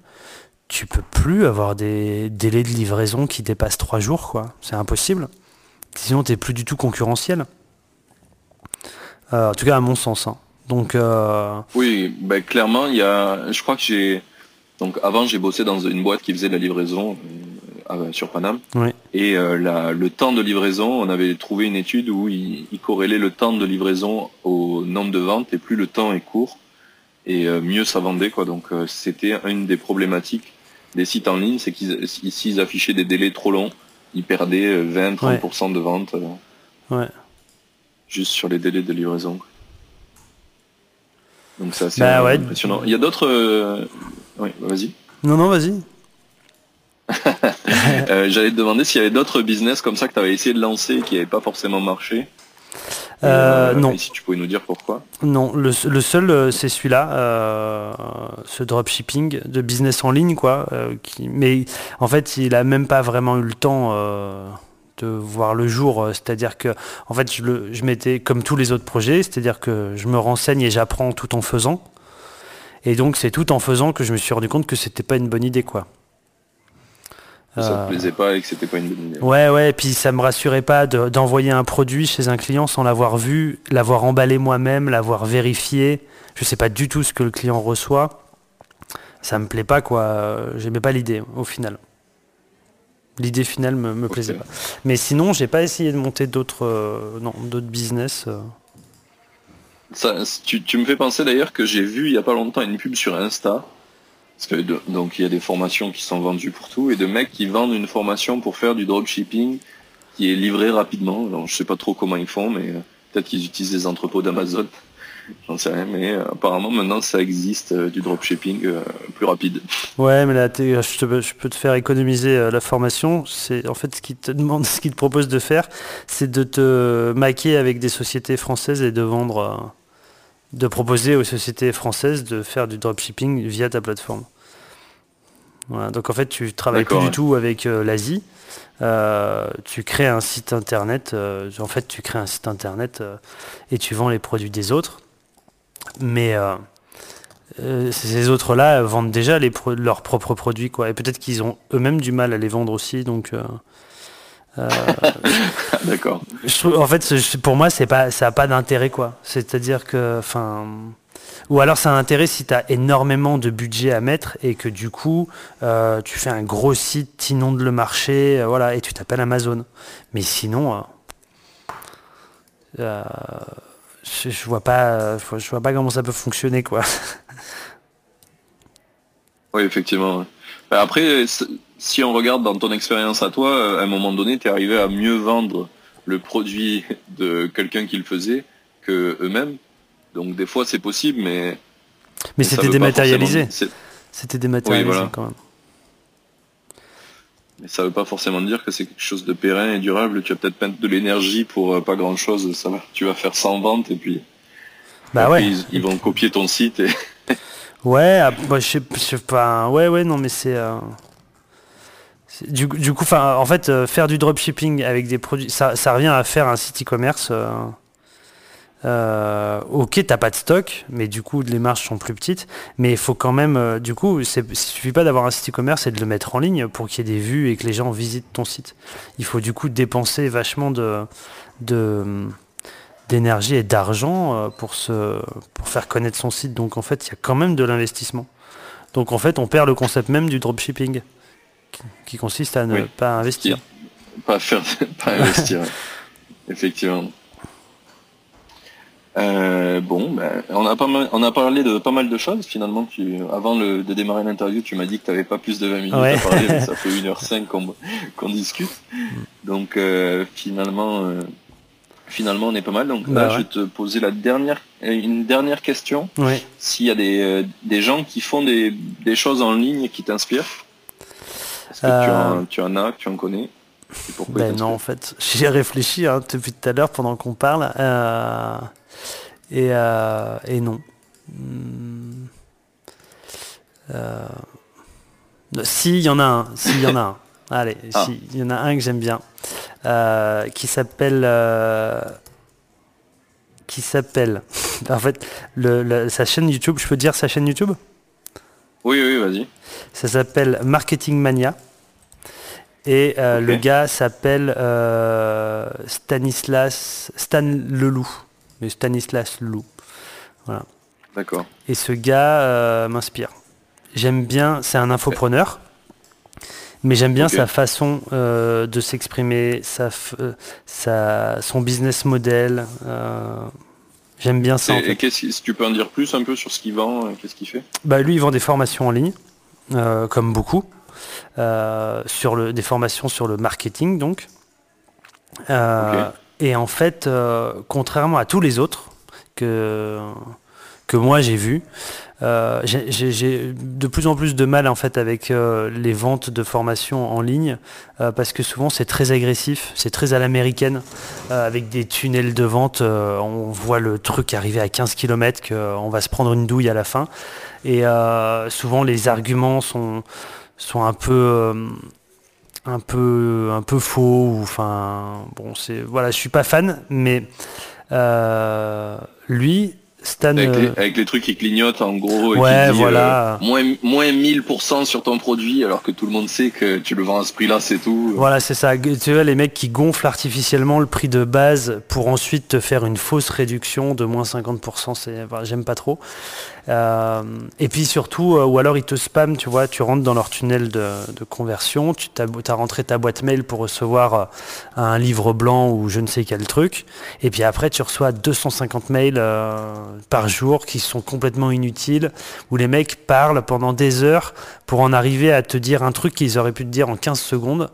tu peux plus avoir des délais de livraison qui dépassent trois jours, quoi. C'est impossible. Sinon, tu n'es plus du tout concurrentiel. en tout cas, à mon sens. Hein. Donc. Oui, ben, clairement, il y a. Je crois que j'ai. Donc avant, j'ai bossé dans une boîte qui faisait de la livraison sur Paname. Et euh, le temps de livraison, on avait trouvé une étude où il, corrélait le temps de livraison au nombre de ventes et plus le temps est court et euh, mieux ça vendait quoi. Donc euh, c'était une des problématiques des sites en ligne, c'est qu'ils s'ils affichaient des délais trop longs, ils perdaient 20-30% de ventes. ouais. Juste sur les délais de livraison. Donc c'est assez bah impressionnant. Il y a d'autres. Oui, vas-y. Non, non, vas-y. Euh, j'allais te demander s'il y avait d'autres business comme ça que tu avais essayé de lancer et qui n'avaient pas forcément marché. Euh, euh, non. si tu pouvais nous dire pourquoi Non, le, seul c'est celui-là, ce dropshipping de business en ligne, quoi. qui, mais en fait, il a même pas vraiment eu le temps de voir le jour. C'est-à-dire que, en fait, je, le, je m'étais comme tous les autres projets, c'est-à-dire que je me renseigne et j'apprends tout en faisant. Et donc, c'est tout en faisant que je me suis rendu compte que c'était pas une bonne idée, quoi ça te euh, plaisait pas et que c'était pas une bonne idée. Ouais, ouais, et puis ça me rassurait pas d'envoyer un produit chez un client sans l'avoir vu, l'avoir emballé moi-même, l'avoir vérifié. Je sais pas du tout ce que le client reçoit. Ça me plaît pas, quoi. J'aimais pas l'idée, au final. L'idée finale me, me plaisait pas. Mais sinon, j'ai pas essayé de monter d'autres euh, non, d'autres business. Euh. Ça, tu, tu me fais penser d'ailleurs que j'ai vu il y a pas longtemps une pub sur Insta donc il y a des formations qui sont vendues pour tout et de mecs qui vendent une formation pour faire du dropshipping qui est livré rapidement. Alors, je sais pas trop comment ils font, mais euh, peut-être qu'ils utilisent des entrepôts d'Amazon. J'en sais rien, mais euh, apparemment maintenant ça existe euh, du dropshipping plus rapide. Ouais, mais là je, peux te faire économiser la formation. C'est en fait ce qu'ils te demande, ce qu'ils te propose de faire, c'est de te maquer avec des sociétés françaises et de vendre, de proposer aux sociétés françaises de faire du dropshipping via ta plateforme donc en fait, tu travailles plus du tout avec euh, l'Asie. Euh, tu crées un site internet. Euh, en fait, tu crées un site internet et tu vends les produits des autres. Mais ces autres-là vendent déjà leurs propres produits, quoi. Et peut-être qu'ils ont eux-mêmes du mal à les vendre aussi. Donc D'accord. En fait, pour moi, c'est pas, ça n'a pas d'intérêt, quoi. C'est-à-dire que, enfin, ou alors ça a intérêt si tu as énormément de budget à mettre et que du coup euh, tu fais un gros site, tu inondes le marché, euh, voilà, et tu t'appelles Amazon. Mais sinon, euh, je, vois pas, je vois pas comment ça peut fonctionner quoi. Oui, effectivement. Bah, après, si on regarde dans ton expérience à toi, à un moment donné, tu es arrivé à mieux vendre le produit de quelqu'un qui le faisait que eux-mêmes. Donc des fois c'est possible, mais. Mais, c'était dématérialisé. C'était dématérialisé quand même. Mais ça veut pas forcément dire que c'est quelque chose de pérenne et durable. Tu vas peut-être mettre de l'énergie pour euh, pas grand chose. Ça va. Tu vas faire 100 ventes et puis. Bah ouais. Ils, vont copier ton site et. ouais, ah, bah, je, sais, pas. Ouais, ouais, non, mais c'est. Euh, du, coup, en fait, euh, faire du dropshipping avec des produits, ça, revient à faire un site e-commerce. Euh, ok, t'as pas de stock, mais du coup les marges sont plus petites. Mais il faut quand même, euh, du coup, il suffit pas d'avoir un site e-commerce et de le mettre en ligne pour qu'il y ait des vues et que les gens visitent ton site. Il faut du coup dépenser vachement d'énergie et d'argent euh, pour se, pour faire connaître son site. Donc en fait, il y a quand même de l'investissement. Donc en fait, on perd le concept même du dropshipping, qui, consiste à ne pas investir. Pas faire, pas investir. Effectivement. Euh, bon, ben, on, a pas on a parlé de pas mal de choses. Finalement, tu, avant de démarrer l'interview, tu m'as dit que tu n'avais pas plus de 20 minutes à parler, mais ça fait 1h05 qu'on discute. Donc euh, finalement, euh, finalement, on est pas mal. Donc là, bah je vais te poser la dernière, une dernière question. S'il y a des, des, gens qui font des, des choses en ligne qui t'inspirent, est-ce que tu en, tu, en, as, tu en connais? Ben non, en fait, j'ai réfléchi hein, depuis tout à l'heure pendant qu'on parle. Et, euh, et non. Hmm. Euh, si, il y en a un. Si, il y en a un. Allez, ah. si, il y en a un que j'aime bien. Euh, qui s'appelle... qui s'appelle... en fait, le, sa chaîne YouTube, je peux dire sa chaîne YouTube? Oui, oui, vas-y. Ça s'appelle Marketing Mania. Et le gars s'appelle Stanislas Stan Leloup. Stanislas Lou. Voilà. D'accord. Et ce gars euh, m'inspire. J'aime bien, c'est un infopreneur, mais j'aime bien sa façon euh, de s'exprimer, sa, euh, sa, son business model. J'aime bien ça. Et, si tu peux en dire plus un peu sur ce qu'il vend, qu'est-ce qu'il fait? Bah, Lui, il vend des formations en ligne, comme beaucoup, sur le, des formations sur le marketing, donc. Et en fait, euh, contrairement à tous les autres que, que moi j'ai vus, euh, j'ai de plus en plus de mal en fait avec euh, les ventes de formation en ligne parce que souvent c'est très agressif, c'est très à l'américaine avec des tunnels de vente. on voit le truc arriver à 15 km, qu'on va se prendre une douille à la fin. Et souvent les arguments sont, sont un peu un peu un peu faux enfin bon c'est voilà je suis pas fan mais euh, lui Stan euh, avec les, trucs qui clignotent en gros ouais voilà euh, moins moins 1000% sur ton produit alors que tout le monde sait que tu le vends à ce prix là c'est tout. Voilà c'est ça. Tu vois les mecs qui gonflent artificiellement le prix de base pour ensuite te faire une fausse réduction de moins 50% c'est j'aime pas trop euh, et puis surtout, euh, ou alors ils te spamment, tu vois, tu rentres dans leur tunnel de, conversion, tu as, rentré ta boîte mail pour recevoir euh, un livre blanc ou je ne sais quel truc, et puis après tu reçois 250 mails par jour qui sont complètement inutiles, où les mecs parlent pendant des heures pour en arriver à te dire un truc qu'ils auraient pu te dire en 15 secondes.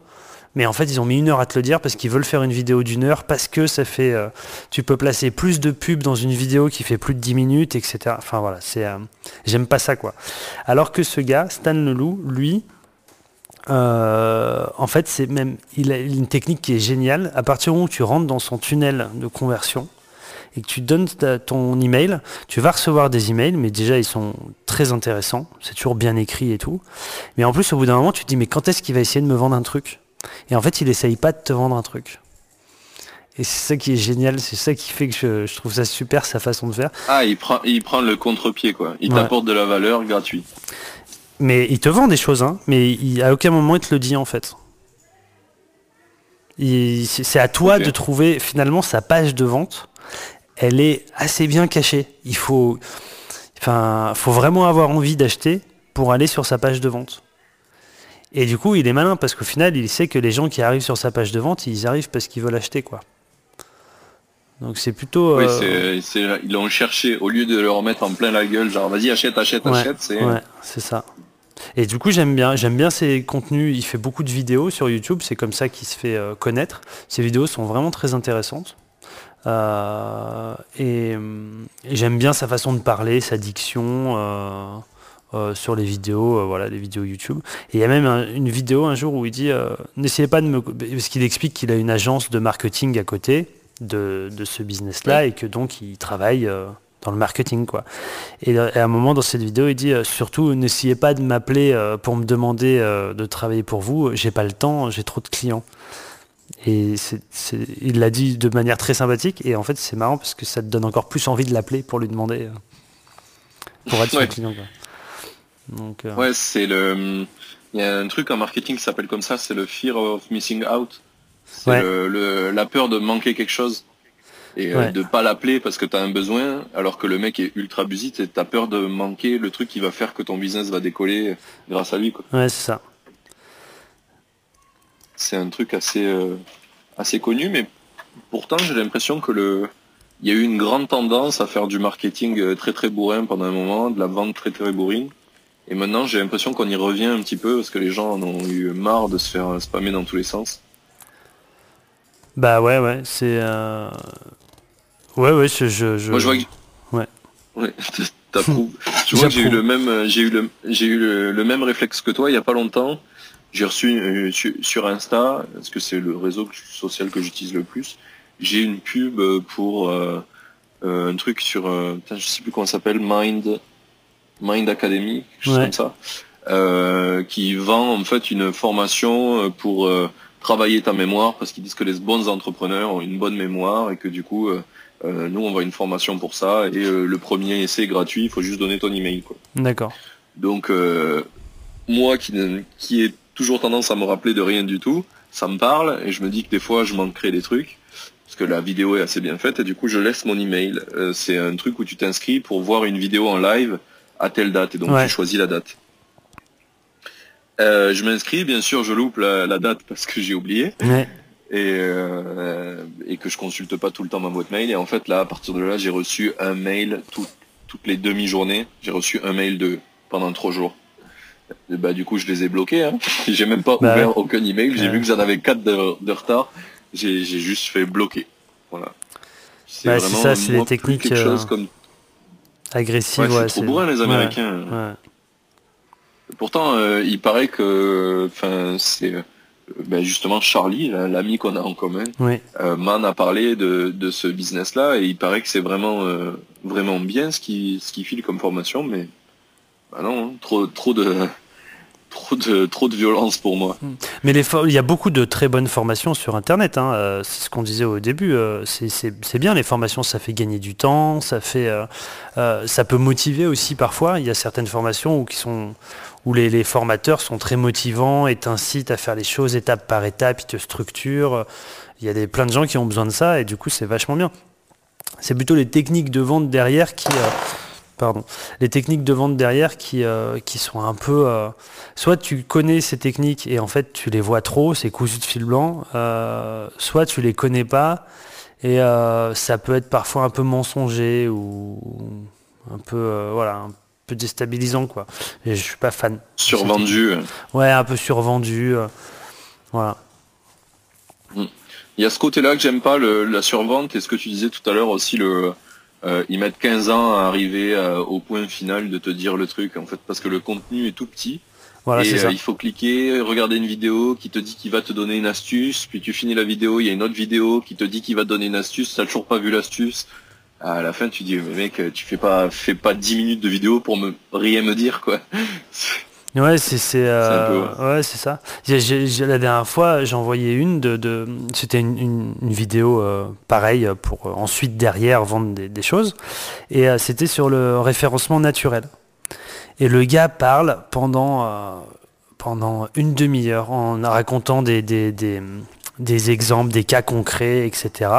Mais en fait, ils ont mis une heure à te le dire parce qu'ils veulent faire une vidéo d'une heure, parce que ça fait. Euh, tu peux placer plus de pubs dans une vidéo qui fait plus de 10 minutes, etc. Enfin voilà, c'est. Euh, j'aime pas ça, quoi. Alors que ce gars, Stan Leloup, lui. Euh, en fait, c'est même, il a une technique qui est géniale. À partir du moment où tu rentres dans son tunnel de conversion, et que tu donnes ton email, tu vas recevoir des emails, mais déjà ils sont très intéressants, c'est toujours bien écrit et tout. Mais en plus, au bout d'un moment, tu te dis, mais quand est-ce qu'il va essayer de me vendre un truc? Et en fait, il essaye pas de te vendre un truc. Et c'est ça qui est génial, c'est ça qui fait que je, trouve ça super sa façon de faire. Ah, il prend, il prend le contre-pied quoi. Il t'apporte de la valeur gratuite. Mais il te vend des choses, hein, mais il, à aucun moment il te le dit en fait. C'est à toi de trouver finalement sa page de vente. Elle est assez bien cachée. Il faut, enfin, faut vraiment avoir envie d'acheter pour aller sur sa page de vente. Et du coup, il est malin parce qu'au final, il sait que les gens qui arrivent sur sa page de vente, ils arrivent parce qu'ils veulent acheter, quoi. Donc c'est plutôt. Oui, euh, ils l'ont cherché au lieu de leur mettre en plein la gueule, genre vas-y achète, achète, achète. C'est. Ouais, c'est ça. Et du coup, j'aime bien, j'aime bien ses contenus. Il fait beaucoup de vidéos sur YouTube. C'est comme ça qu'il se fait euh, connaître. Ses vidéos sont vraiment très intéressantes. Euh, et, et j'aime bien sa façon de parler, sa diction. Euh, sur les vidéos, euh, voilà, les vidéos YouTube. Et il y a même une vidéo un jour où il dit euh, n'essayez pas de me. Parce qu'il explique qu'il a une agence de marketing à côté de, ce business-là et que donc il travaille dans le marketing quoi. Et, à un moment dans cette vidéo, il dit surtout n'essayez pas de m'appeler pour me demander de travailler pour vous. J'ai pas le temps, j'ai trop de clients. Et il l'a dit de manière très sympathique. Et en fait, c'est marrant parce que ça te donne encore plus envie de l'appeler pour lui demander pour être son client. Quoi. Euh, ouais, c'est le. Il y a un truc en marketing qui s'appelle comme ça, c'est le fear of missing out. C'est le, la peur de manquer quelque chose et euh, de pas l'appeler parce que tu as un besoin, alors que le mec est ultra busy, tu as peur de manquer le truc qui va faire que ton business va décoller grâce à lui. Quoi. Ouais, c'est ça. C'est un truc assez, euh, assez connu, mais pourtant j'ai l'impression que le, il y a eu une grande tendance à faire du marketing très très bourrin pendant un moment, de la vente très très bourrine. Et maintenant, j'ai l'impression qu'on y revient un petit peu parce que les gens en ont eu marre de se faire spammer dans tous les sens. Bah ouais, ouais, c'est. Euh... Ouais, ouais, je. je, Moi, je vois que... Ouais. Ouais, t'approuves. je vois que j'ai eu le même, j'ai eu le, j'ai eu le, même réflexe que toi il y a pas longtemps. J'ai reçu euh, sur, Insta, parce que c'est le réseau social que j'utilise le plus, j'ai une pub pour euh, euh, un truc sur, je sais plus comment ça s'appelle, Mind, Mind Academy, quelque chose comme ça, euh, qui vend en fait une formation pour travailler ta mémoire, parce qu'ils disent que les bons entrepreneurs ont une bonne mémoire et que du coup, nous on voit une formation pour ça et le premier essai est gratuit, il faut juste donner ton email. D'accord. Donc moi qui, qui ai toujours tendance à me rappeler de rien du tout, ça me parle et je me dis que des fois je manquerai des trucs parce que la vidéo est assez bien faite et du coup je laisse mon email. Euh, c'est un truc où tu t'inscris pour voir une vidéo en live à telle date et donc tu choisis la date. Euh, je m'inscris, bien sûr je loupe la, date parce que j'ai oublié et, euh, et que je consulte pas tout le temps ma boîte mail et en fait là à partir de là j'ai reçu un mail toutes les demi-journées, j'ai reçu un mail de pendant trois jours. bah du coup je les ai bloqués, hein. j'ai même pas bah ouvert aucun email, j'ai vu que j'en avais quatre de retard j'ai juste fait bloquer. Voilà. C'est bah, ça, c'est des techniques quelque chose euh, comme... agressives. Ouais, trop bourrin les Américains. Pourtant, euh, il paraît que, enfin, c'est euh, ben justement Charlie, l'ami qu'on a en commun, oui. Man a parlé de, de ce business-là et il paraît que c'est vraiment, vraiment bien ce qui, ce qui file comme formation, mais bah non, hein, trop, trop de trop de, trop de violence pour moi. Hmm. Mais les il y a beaucoup de très bonnes formations sur Internet. Hein. Euh, c'est ce qu'on disait au début. Euh, c'est bien les formations, ça fait gagner du temps, ça fait, euh, ça peut motiver aussi parfois. Il y a certaines formations où, qui sont, où les, formateurs sont très motivants et t'incitent à faire les choses étape par étape, ils te structurent. Il y a des, plein de gens qui ont besoin de ça et du coup c'est vachement bien. C'est plutôt les techniques de vente derrière qui pardon, les techniques de vente derrière qui, euh, qui sont un peu... Euh, soit tu connais ces techniques et en fait tu les vois trop, c'est cousu de fil blanc, euh, soit tu les connais pas et ça peut être parfois un peu mensonger ou un peu, voilà, un peu déstabilisant quoi. Et je suis pas fan. Survendu. Ouais, un peu survendu. voilà. Il y a ce côté-là que j'aime pas, la survente, et ce que tu disais tout à l'heure aussi, le, euh, ils mettent 15 ans à arriver euh, au point final de te dire le truc, en fait, parce que le contenu est tout petit. Voilà, et euh, il faut cliquer, regarder une vidéo qui te dit qu'il va te donner une astuce, puis tu finis la vidéo, il y a une autre vidéo qui te dit qu'il va te donner une astuce, t'as toujours pas vu l'astuce. À la fin, tu dis, mais mec, tu fais pas, fais pas 10 minutes de vidéo pour me rien me dire, quoi. Ouais, c'est c'est euh, ouais, c'est ça. la dernière fois, j'ai envoyé une de, de c'était une, une, vidéo euh, pareille pour euh, ensuite derrière vendre des, des choses et c'était sur le référencement naturel. Et le gars parle pendant pendant une demi-heure en racontant des, des, des, des, exemples, des cas concrets, etc.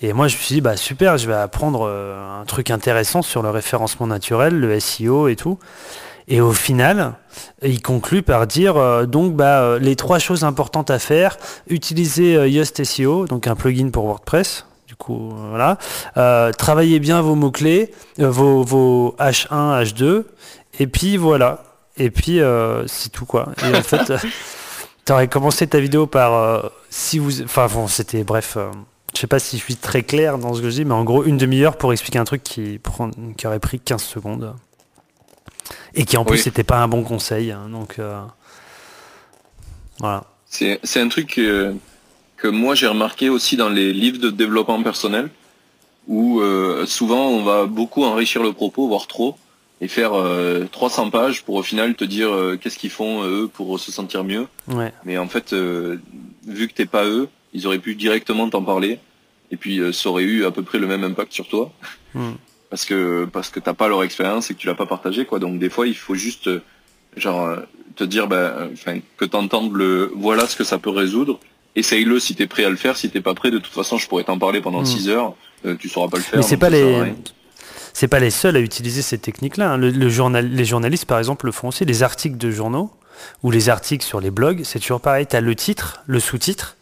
Et moi, je me suis dit, bah super, je vais apprendre un truc intéressant sur le référencement naturel, le SEO et tout. Et au final, il conclut par dire euh, donc bah, euh, les trois choses importantes à faire utiliser euh, Yoast SEO, donc un plugin pour WordPress. Du coup, voilà. travaillez bien vos mots-clés, vos, vos, H1, H2, et puis voilà. Et puis c'est tout quoi. Et en fait, tu aurais commencé ta vidéo par si vous. Enfin bon, c'était bref. je sais pas si je suis très clair dans ce que je dis, mais en gros, une demi-heure pour expliquer un truc qui, prend, qui aurait pris 15 secondes. Et qui en plus c'était pas un bon conseil. Hein, donc euh, voilà. C'est un truc que, que moi j'ai remarqué aussi dans les livres de développement personnel, où euh, souvent on va beaucoup enrichir le propos, voire trop, et faire 300 euh, pages pour au final te dire qu'est-ce qu'ils font eux pour se sentir mieux. Ouais. Mais en fait, vu que t'es pas eux, ils auraient pu directement t'en parler, et puis ça aurait eu à peu près le même impact sur toi. Hmm parce que parce que t'as pas leur expérience et que tu l'as pas partagé quoi. Donc des fois il faut juste euh, genre euh, te dire ben enfin que t'entendes le voilà ce que ça peut résoudre. Essaye-le si t'es prêt à le faire. Si t'es pas prêt, de toute façon je pourrais t'en parler pendant 6 hmm. heures. Euh, tu sauras pas le faire. Mais c'est pas les c'est pas les seuls à utiliser ces techniques-là. Hein. Le, journal, les journalistes par exemple le font aussi. Les articles de journaux ou les articles sur les blogs, c'est toujours pareil. T'as le titre, le sous-titre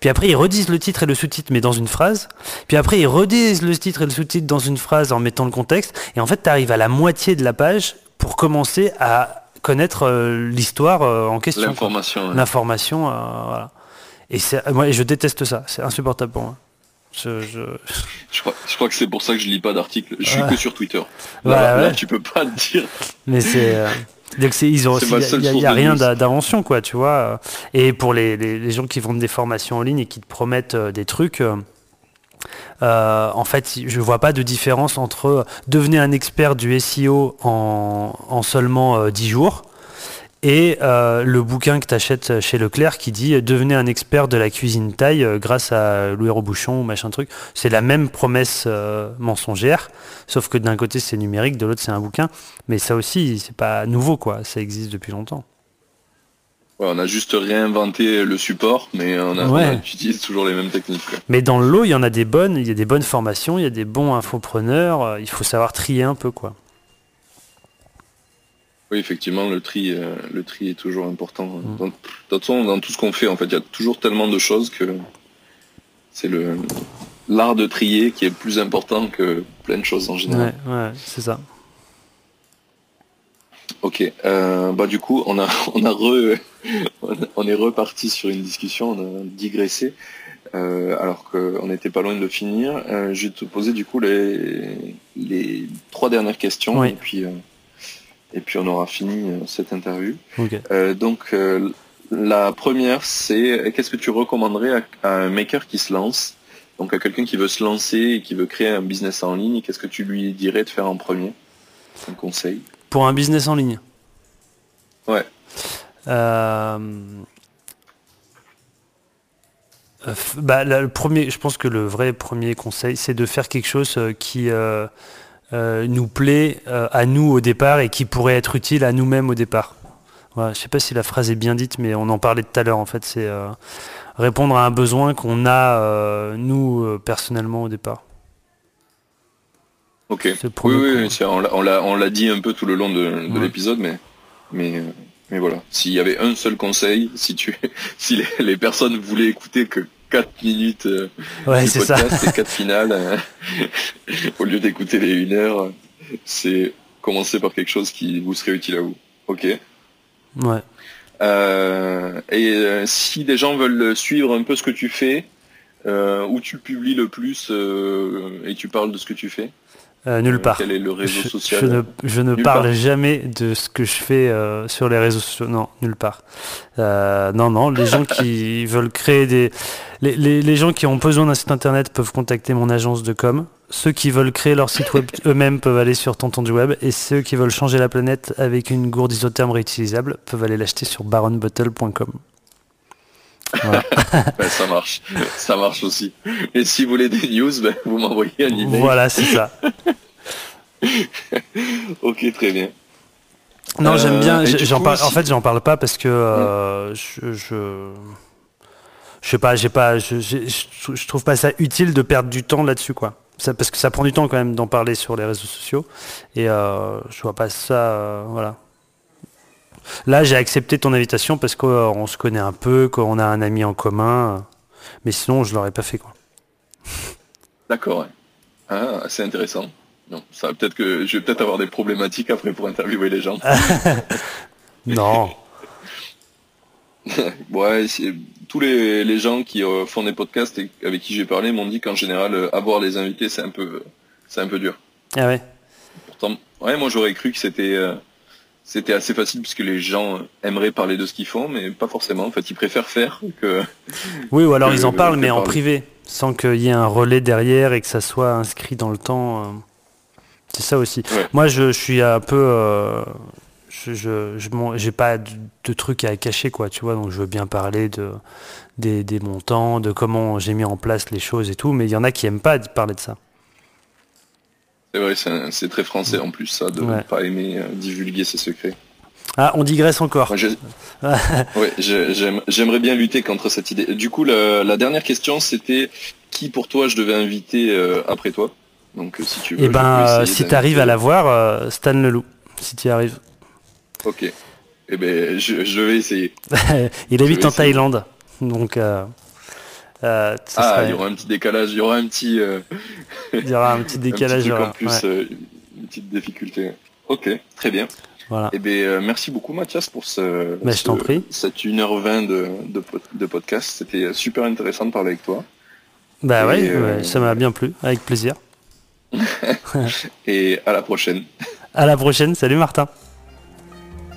Puis après, ils redisent le titre et le sous-titre, mais dans une phrase. Puis après, ils redisent le titre et le sous-titre dans une phrase en mettant le contexte. Et en fait, tu arrives à la moitié de la page pour commencer à connaître euh, l'histoire euh, en question. L'information. L'information, euh, voilà. Et moi, je déteste ça. C'est insupportable pour moi. Je, je... Je, crois, je, crois, que c'est pour ça que je lis pas d'articles. Je suis que sur Twitter. Là, là, tu peux pas te dire. Mais c'est. Donc il n'y a, rien d'invention quoi, tu vois. Et pour les, les, gens qui vendent des formations en ligne et qui te promettent euh, des trucs, euh, euh, en fait, je vois pas de différence entre devenir un expert du SEO en, en seulement 10 jours et euh, le bouquin que tu achètes chez Leclerc qui dit devenez un expert de la cuisine taille euh, grâce à Louis Robuchon ou machin truc. C'est la même promesse euh, mensongère, sauf que d'un côté c'est numérique, de l'autre c'est un bouquin. Mais ça aussi, c'est pas nouveau quoi, ça existe depuis longtemps. on a juste réinventé le support, mais on, utilise toujours les mêmes techniques. Mais dans le lot, il y en a des bonnes, il y a des bonnes formations, il y a des bons infopreneurs, il faut savoir trier un peu quoi. Oui, effectivement, le tri, euh, le tri est toujours important. Mm. Dans, de toute façon, dans tout ce qu'on fait, en fait, il y a toujours tellement de choses que c'est le l'art de trier qui est plus important que plein de choses en général. Ouais, c'est ça. Ok, euh, bah du coup, on a, on a re, on est reparti sur une discussion, on a digressé, euh, alors qu'on n'était pas loin de finir. je vais te poser du coup les, les trois dernières questions et puis et puis on aura fini euh, cette interview. Euh, donc euh, la première, c'est qu'est-ce que tu recommanderais à, un maker qui se lance, donc à quelqu'un qui veut se lancer et qui veut créer un business en ligne, qu'est-ce que tu lui dirais de faire en premier? Un conseil. Pour un business en ligne? Ouais. bah, le premier, je pense que le vrai premier conseil, c'est de faire quelque chose qui, euh, nous plaît euh, à nous au départ et qui pourrait être utile à nous-mêmes au départ. Voilà, je ne sais pas si la phrase est bien dite, mais on en parlait tout à l'heure en fait. C'est euh, répondre à un besoin qu'on a nous personnellement au départ. Ok. Oui, oui, on l'a dit un peu tout le long de, l'épisode, mais, mais, mais voilà. S'il y avait un seul conseil, si tu, si les personnes voulaient écouter que 4 minutes euh, ouais, c'est ça. c'est 4 finales. Euh, au lieu d'écouter les 1 heure, c'est commencer par quelque chose qui vous serait utile à vous. Ok. Ouais. Euh, et si des gens veulent suivre un peu ce que tu fais, où tu publies le plus et tu parles de ce que tu fais? Euh, nulle part. Quel est le réseau social? Je, ne, parle jamais de ce que je fais euh, sur les réseaux sociaux. Non, nulle part. Euh, non, non, les gens qui veulent créer des... Les, gens qui ont besoin d'un site internet peuvent contacter mon agence de com. Ceux qui veulent créer leur site web eux-mêmes peuvent aller sur Tonton du Web. Et ceux qui veulent changer la planète avec une gourde isotherme réutilisable peuvent aller l'acheter sur baronbottle.com. Ben, ça marche, ça marche aussi. Et si vous voulez des news, ben, vous m'envoyez un email. Voilà, c'est ça. ok, très bien. Non, j'aime bien. Euh, j'en. En fait, j'en parle pas parce que euh, je, je, sais pas, j'ai pas, je, je, trouve pas ça utile de perdre du temps là-dessus, quoi. Ça, parce que ça prend du temps quand même d'en parler sur les réseaux sociaux et euh, je vois pas ça, voilà. Là, j'ai accepté ton invitation parce qu'on se connaît un peu, qu'on a un ami en commun. Mais sinon, je l'aurais pas fait. quoi. D'accord, ouais. Ah, c'est intéressant. Non, ça peut-être que je vais peut-être avoir des problématiques après pour interviewer les gens. non. ouais, tous les, gens qui euh, font des podcasts et avec qui j'ai parlé m'ont dit qu'en général, euh, avoir des invités, c'est un peu, c'est un peu dur. Ah ouais. Pourtant, ouais, moi j'aurais cru que c'était euh, c'était assez facile puisque les gens aimeraient parler de ce qu'ils font, mais pas forcément. En fait, ils préfèrent faire que. Oui, ou alors ils en parlent, mais en privé, sans qu'il y ait un relais derrière et que ça soit inscrit dans le temps. C'est ça aussi. Moi, je, suis un peu. Euh, je j'ai pas de, trucs à cacher, quoi, tu vois. Donc, je veux bien parler de des, des montants, de comment j'ai mis en place les choses et tout, mais il y en a qui aiment pas parler de ça. C'est vrai, c'est très français en plus ça, de ne pas aimer euh, divulguer ses secrets. Ah, on digresse encore. j'aimerais bien lutter contre cette idée. Du coup, la, dernière question, c'était qui pour toi je devais inviter euh, après toi? Donc, euh, si tu veux. Eh ben, si tu arrives à la voir, Stan Leloup, si tu y arrives. Ok. Eh ben, je, vais essayer. Il habite en Thaïlande, donc. ah, il y aura un petit décalage, il y aura un petit... il y aura un petit décalage. en plus, une petite difficulté. Ok, très bien. Voilà. Eh bien, merci beaucoup Mathias pour ce, Mais je t'en prie. cette 1h20 de, de, podcast. C'était super intéressant de parler avec toi. Bah ouais, ça m'a bien plu, avec plaisir. Et à la prochaine. À la prochaine, salut Martin.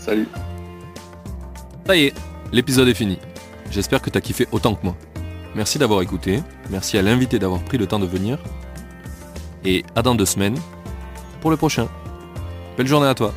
Salut. Ça y est, l'épisode est fini. J'espère que tu as kiffé autant que moi. Merci d'avoir écouté, merci à l'invité d'avoir pris le temps de venir. Et à dans deux semaines pour le prochain. Belle journée à toi.